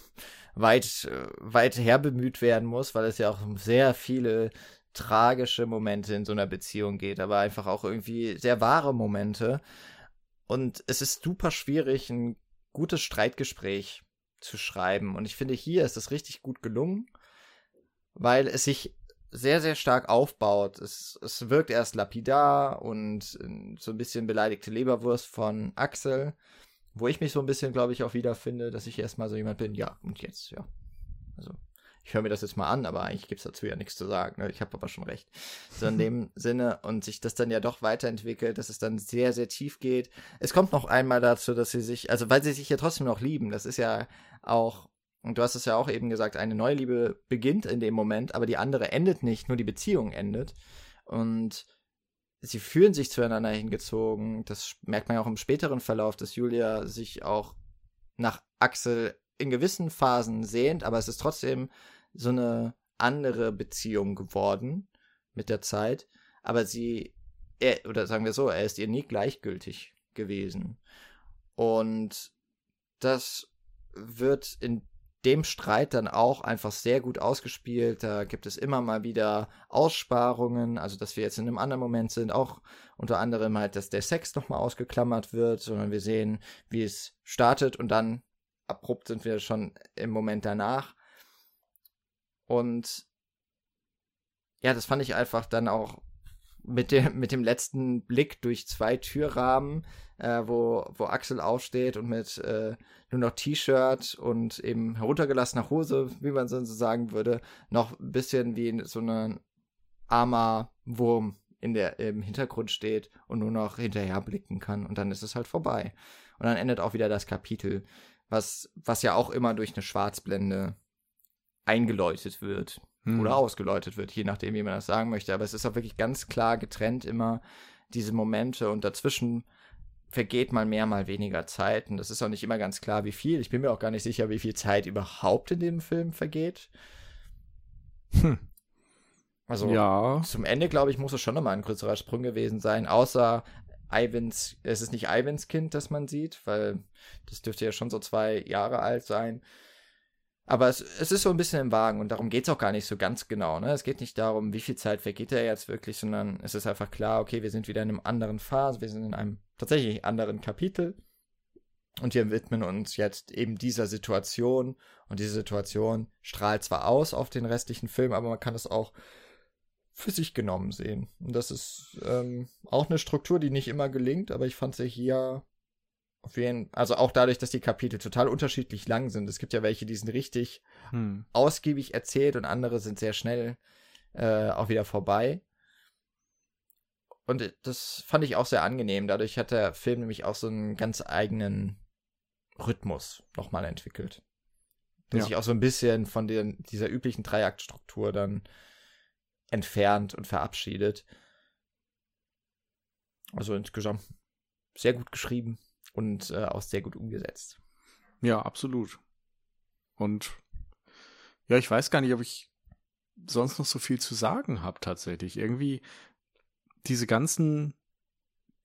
weit, weit herbemüht werden muss, weil es ja auch um sehr viele tragische Momente in so einer Beziehung geht, aber einfach auch irgendwie sehr wahre Momente. Und es ist super schwierig, ein gutes Streitgespräch zu schreiben. Und ich finde, hier ist es richtig gut gelungen, weil es sich sehr, sehr stark aufbaut. Es, es wirkt erst lapidar und so ein bisschen beleidigte Leberwurst von Axel, wo ich mich so ein bisschen, glaube ich, auch wiederfinde, dass ich erstmal so jemand bin, ja, und jetzt, ja. Also, ich höre mir das jetzt mal an, aber eigentlich gibt es dazu ja nichts zu sagen. Ne? Ich habe aber schon recht. So in dem Sinne und sich das dann ja doch weiterentwickelt, dass es dann sehr, sehr tief geht. Es kommt noch einmal dazu, dass sie sich, also weil sie sich ja trotzdem noch lieben, das ist ja auch, und du hast es ja auch eben gesagt, eine neue Liebe beginnt in dem Moment, aber die andere endet nicht, nur die Beziehung endet. Und sie fühlen sich zueinander hingezogen. Das merkt man ja auch im späteren Verlauf, dass Julia sich auch nach Axel in gewissen Phasen sehnt, aber es ist trotzdem so eine andere Beziehung geworden mit der Zeit. Aber sie, er, oder sagen wir so, er ist ihr nie gleichgültig gewesen. Und das wird in dem Streit dann auch einfach sehr gut ausgespielt. Da gibt es immer mal wieder Aussparungen, also dass wir jetzt in einem anderen Moment sind, auch unter anderem halt, dass der Sex nochmal ausgeklammert wird, sondern wir sehen, wie es startet und dann abrupt sind wir schon im Moment danach. Und ja, das fand ich einfach dann auch mit dem, mit dem letzten Blick durch zwei Türrahmen, äh, wo, wo Axel aufsteht und mit äh, nur noch T-Shirt und eben heruntergelassener Hose, wie man so sagen würde, noch ein bisschen wie so ein armer Wurm in der, im Hintergrund steht und nur noch hinterher blicken kann und dann ist es halt vorbei. Und dann endet auch wieder das Kapitel was, was ja auch immer durch eine Schwarzblende eingeläutet wird hm. oder ausgeläutet wird, je nachdem, wie man das sagen möchte. Aber es ist auch wirklich ganz klar getrennt immer diese Momente und dazwischen vergeht mal mehr, mal weniger Zeit. Und das ist auch nicht immer ganz klar, wie viel. Ich bin mir auch gar nicht sicher, wie viel Zeit überhaupt in dem Film vergeht. Hm. Also ja. zum Ende, glaube ich, muss es schon nochmal ein größerer Sprung gewesen sein, außer Ivans, es ist nicht Ivans Kind, das man sieht, weil das dürfte ja schon so zwei Jahre alt sein. Aber es, es ist so ein bisschen im Wagen und darum geht es auch gar nicht so ganz genau. Ne? Es geht nicht darum, wie viel Zeit vergeht er jetzt wirklich, sondern es ist einfach klar, okay, wir sind wieder in einem anderen Phase, wir sind in einem tatsächlich anderen Kapitel und wir widmen uns jetzt eben dieser Situation und diese Situation strahlt zwar aus auf den restlichen Film, aber man kann es auch für sich genommen sehen. Und das ist ähm, auch eine Struktur, die nicht immer gelingt, aber ich fand sie hier auf jeden also auch dadurch, dass die Kapitel total unterschiedlich lang sind. Es gibt ja welche, die sind richtig hm. ausgiebig erzählt und andere sind sehr schnell äh, auch wieder vorbei. Und das fand ich auch sehr angenehm. Dadurch hat der Film nämlich auch so einen ganz eigenen Rhythmus nochmal entwickelt. Der ja. sich auch so ein bisschen von den, dieser üblichen Dreiaktstruktur dann entfernt und verabschiedet. Also insgesamt sehr gut geschrieben und äh, auch sehr gut umgesetzt. Ja, absolut. Und ja, ich weiß gar nicht, ob ich sonst noch so viel zu sagen habe tatsächlich. Irgendwie diese ganzen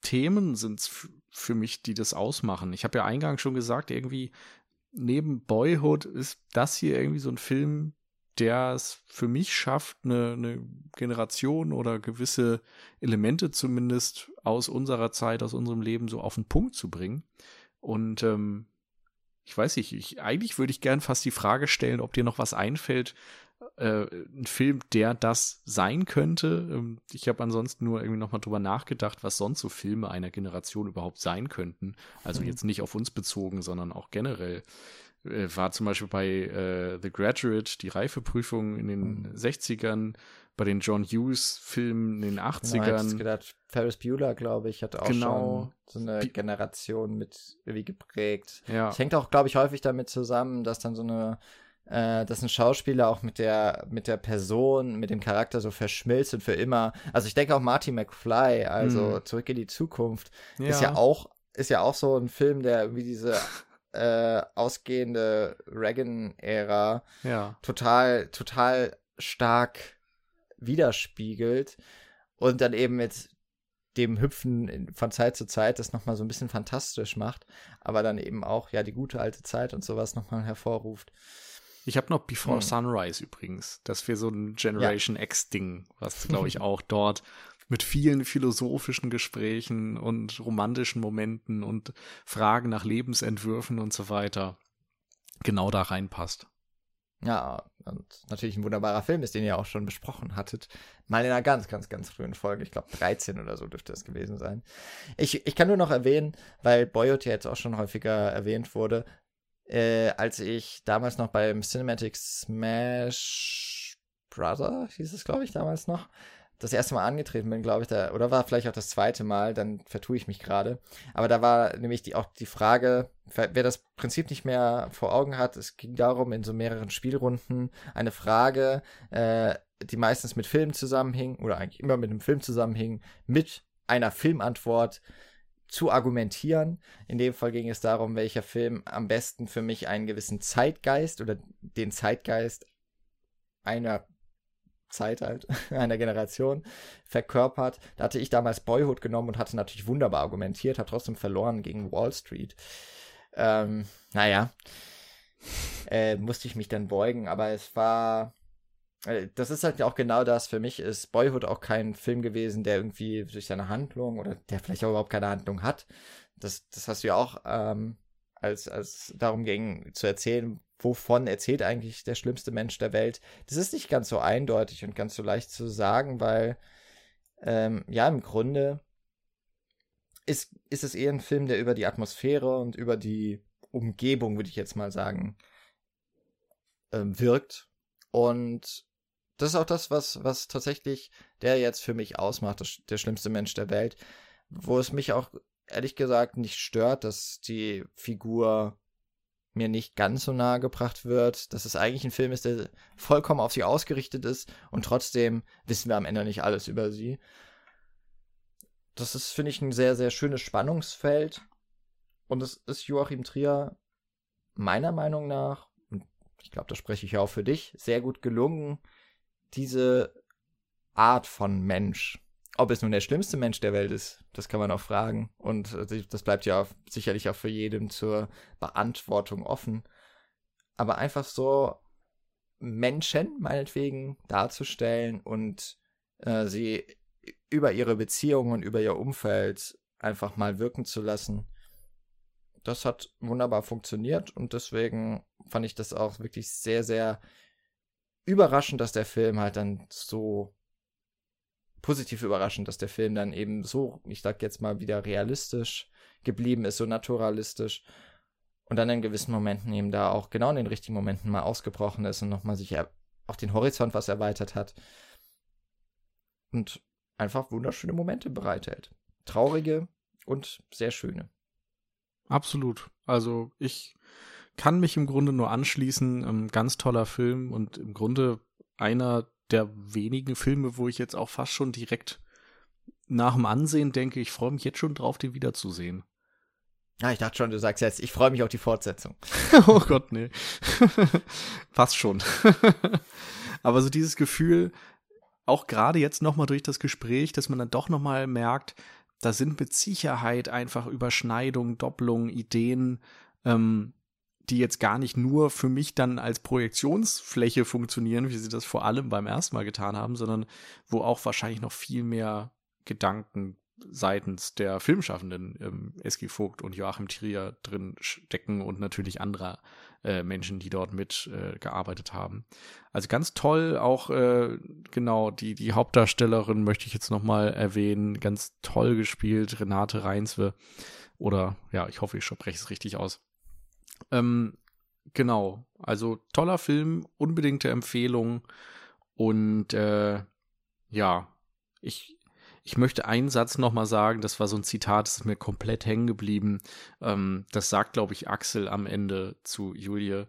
Themen sind für mich, die das ausmachen. Ich habe ja eingangs schon gesagt, irgendwie neben Boyhood ist das hier irgendwie so ein Film, der es für mich schafft, eine, eine Generation oder gewisse Elemente zumindest aus unserer Zeit, aus unserem Leben so auf den Punkt zu bringen. Und ähm, ich weiß nicht, ich, eigentlich würde ich gern fast die Frage stellen, ob dir noch was einfällt, äh, ein Film, der das sein könnte. Ähm, ich habe ansonsten nur irgendwie nochmal drüber nachgedacht, was sonst so Filme einer Generation überhaupt sein könnten. Also mhm. jetzt nicht auf uns bezogen, sondern auch generell. äh, war zum Beispiel bei äh, The Graduate die Reifeprüfung in den mhm. 60ern, bei den John Hughes-Filmen in den 80ern. Genau, gedacht, Ferris Bueller, glaube ich, hat auch genau. schon so eine Generation mit irgendwie geprägt. Ja. Es hängt auch, glaube ich, häufig damit zusammen, dass dann so eine äh, dass ein Schauspieler auch mit der, mit der Person, mit dem Charakter so verschmilzt und für immer. Also ich denke auch Marty McFly, also mm. Zurück in die Zukunft, ja. ist ja auch, ist ja auch so ein Film, der irgendwie diese äh, ausgehende Reagan-Ära ja. total, total stark widerspiegelt und dann eben mit dem Hüpfen von Zeit zu Zeit das nochmal so ein bisschen fantastisch macht, aber dann eben auch ja die gute alte Zeit und sowas nochmal hervorruft. Ich habe noch Before hm. Sunrise übrigens. Das wäre so ein Generation ja. X-Ding, was, glaube ich, auch dort mit vielen philosophischen Gesprächen und romantischen Momenten und Fragen nach Lebensentwürfen und so weiter genau da reinpasst. Ja, und natürlich ein wunderbarer Film ist, den ihr auch schon besprochen hattet. Mal in einer ganz, ganz, ganz frühen Folge. Ich glaube 13 oder so dürfte es gewesen sein. Ich, ich kann nur noch erwähnen, weil Boyhood ja jetzt auch schon häufiger erwähnt wurde, äh, als ich damals noch beim Cinematic Smash Brother, hieß es, glaube ich, damals noch, das erste Mal angetreten bin, glaube ich, da, oder war vielleicht auch das zweite Mal, dann vertue ich mich gerade. Aber da war nämlich die, auch die Frage, wer das Prinzip nicht mehr vor Augen hat, es ging darum, in so mehreren Spielrunden eine Frage, äh, die meistens mit Film zusammenhing, oder eigentlich immer mit einem Film zusammenhing, mit einer Filmantwort zu argumentieren. In dem Fall ging es darum, welcher Film am besten für mich einen gewissen Zeitgeist oder den Zeitgeist einer Zeit halt, einer Generation verkörpert. Da hatte ich damals Boyhood genommen und hatte natürlich wunderbar argumentiert, hat trotzdem verloren gegen Wall Street. Ähm, naja, äh, musste ich mich dann beugen, aber es war äh, das ist halt auch genau das. Für mich ist Boyhood auch kein Film gewesen, der irgendwie durch seine Handlung oder der vielleicht auch überhaupt keine Handlung hat. Das, das hast du ja auch, ähm, als, als darum ging zu erzählen, wovon erzählt eigentlich der schlimmste Mensch der Welt. Das ist nicht ganz so eindeutig und ganz so leicht zu sagen, weil, ähm, ja, im Grunde ist, ist es eher ein Film, der über die Atmosphäre und über die Umgebung, würde ich jetzt mal sagen, ähm, wirkt. Und das ist auch das, was, was tatsächlich der jetzt für mich ausmacht, das, der schlimmste Mensch der Welt. Wo es mich auch ehrlich gesagt nicht stört, dass die Figur mir nicht ganz so nahe gebracht wird, dass es eigentlich ein Film ist, der vollkommen auf sie ausgerichtet ist und trotzdem wissen wir am Ende nicht alles über sie. Das ist, finde ich, ein sehr, sehr schönes Spannungsfeld. Und es ist Joachim Trier meiner Meinung nach, und ich glaube, da spreche ich auch für dich, sehr gut gelungen, diese Art von Mensch. Ob es nun der schlimmste Mensch der Welt ist, das kann man auch fragen. Und äh, das bleibt ja sicherlich auch für jeden zur Beantwortung offen. Aber einfach so Menschen meinetwegen darzustellen und äh, sie über ihre Beziehungen und über ihr Umfeld einfach mal wirken zu lassen, das hat wunderbar funktioniert und deswegen fand ich das auch wirklich sehr, sehr überraschend, dass der Film halt dann so positiv überraschend, dass der Film dann eben so, ich sag jetzt mal wieder realistisch geblieben ist, so naturalistisch und dann in gewissen Momenten eben da auch genau in den richtigen Momenten mal ausgebrochen ist und nochmal sich auch den Horizont was erweitert hat und einfach wunderschöne Momente bereithält. Traurige und sehr schöne. Absolut. Also ich kann mich im Grunde nur anschließen. Ähm, ganz toller Film und im Grunde einer der wenigen Filme, wo ich jetzt auch fast schon direkt nach dem Ansehen denke, ich freue mich jetzt schon drauf, den wiederzusehen. Ja, ich dachte schon, du sagst jetzt, ich freue mich auf die Fortsetzung. oh Gott, nee. fast schon. Aber so dieses Gefühl, auch gerade jetzt nochmal durch das Gespräch, dass man dann doch nochmal merkt, da sind mit Sicherheit einfach Überschneidungen, Doppelungen, Ideen, ähm, die jetzt gar nicht nur für mich dann als Projektionsfläche funktionieren, wie sie das vor allem beim ersten Mal getan haben, sondern wo auch wahrscheinlich noch viel mehr Gedanken seitens der Filmschaffenden ähm, Eski Vogt und Joachim Trier drin stecken und natürlich anderer äh, Menschen, die dort mit äh, haben. Also ganz toll, auch äh, genau die die Hauptdarstellerin möchte ich jetzt noch mal erwähnen, ganz toll gespielt, Renate Reinswe oder ja, ich hoffe, ich spreche es richtig aus. Ähm, genau. Also toller Film, unbedingte Empfehlung. Und äh, ja, ich, ich möchte einen Satz nochmal sagen, das war so ein Zitat, das ist mir komplett hängen geblieben. Ähm, das sagt, glaube ich, Axel am Ende zu Julie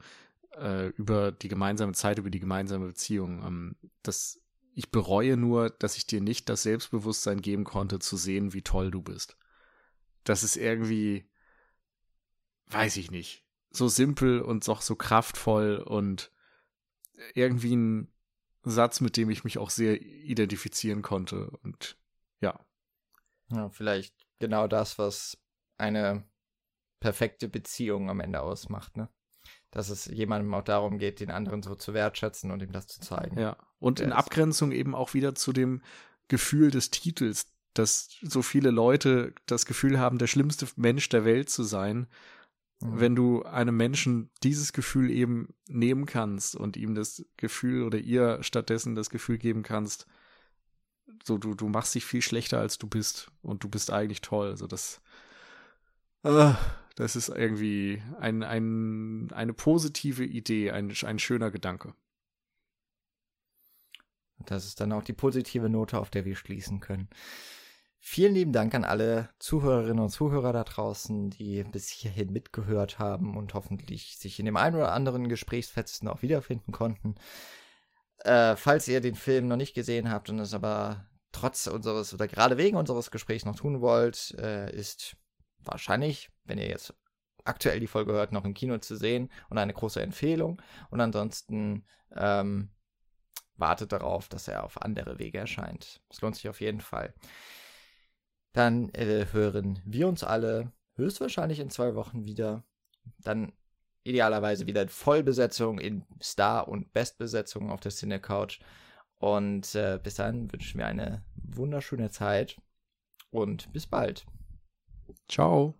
äh, über die gemeinsame Zeit, über die gemeinsame Beziehung. Ähm, das, ich bereue nur, dass ich dir nicht das Selbstbewusstsein geben konnte, zu sehen, wie toll du bist. Das ist irgendwie, weiß ich nicht, so simpel und doch so kraftvoll und irgendwie ein Satz, mit dem ich mich auch sehr identifizieren konnte. Und ja. Ja, vielleicht genau das, was eine perfekte Beziehung am Ende ausmacht, ne? Dass es jemandem auch darum geht, den anderen so zu wertschätzen und ihm das zu zeigen. Ja. Und in Abgrenzung eben auch wieder zu dem Gefühl des Titels, dass so viele Leute das Gefühl haben, der schlimmste Mensch der Welt zu sein. Mhm. Wenn du einem Menschen dieses Gefühl eben nehmen kannst und ihm das Gefühl oder ihr stattdessen das Gefühl geben kannst, so du, du machst dich viel schlechter als du bist und du bist eigentlich toll. Also das, äh, das ist irgendwie ein, ein, eine positive Idee, ein, ein schöner Gedanke. Das ist dann auch die positive Note, auf der wir schließen können. Vielen lieben Dank an alle Zuhörerinnen und Zuhörer da draußen, die bis hierhin mitgehört haben und hoffentlich sich in dem einen oder anderen Gesprächsfetzen auch wiederfinden konnten. Äh, falls ihr den Film noch nicht gesehen habt und es aber trotz unseres oder gerade wegen unseres Gesprächs noch tun wollt, äh, ist wahrscheinlich, wenn ihr jetzt aktuell die Folge hört, noch im Kino zu sehen und eine große Empfehlung. Und ansonsten ähm, wartet darauf, dass er auf andere Wege erscheint. Es lohnt sich auf jeden Fall. Dann äh, hören wir uns alle höchstwahrscheinlich in zwei Wochen wieder. Dann idealerweise wieder in Vollbesetzung in Star- und Bestbesetzung auf der Cine Couch. Und äh, bis dann wünschen wir eine wunderschöne Zeit und bis bald. Ciao.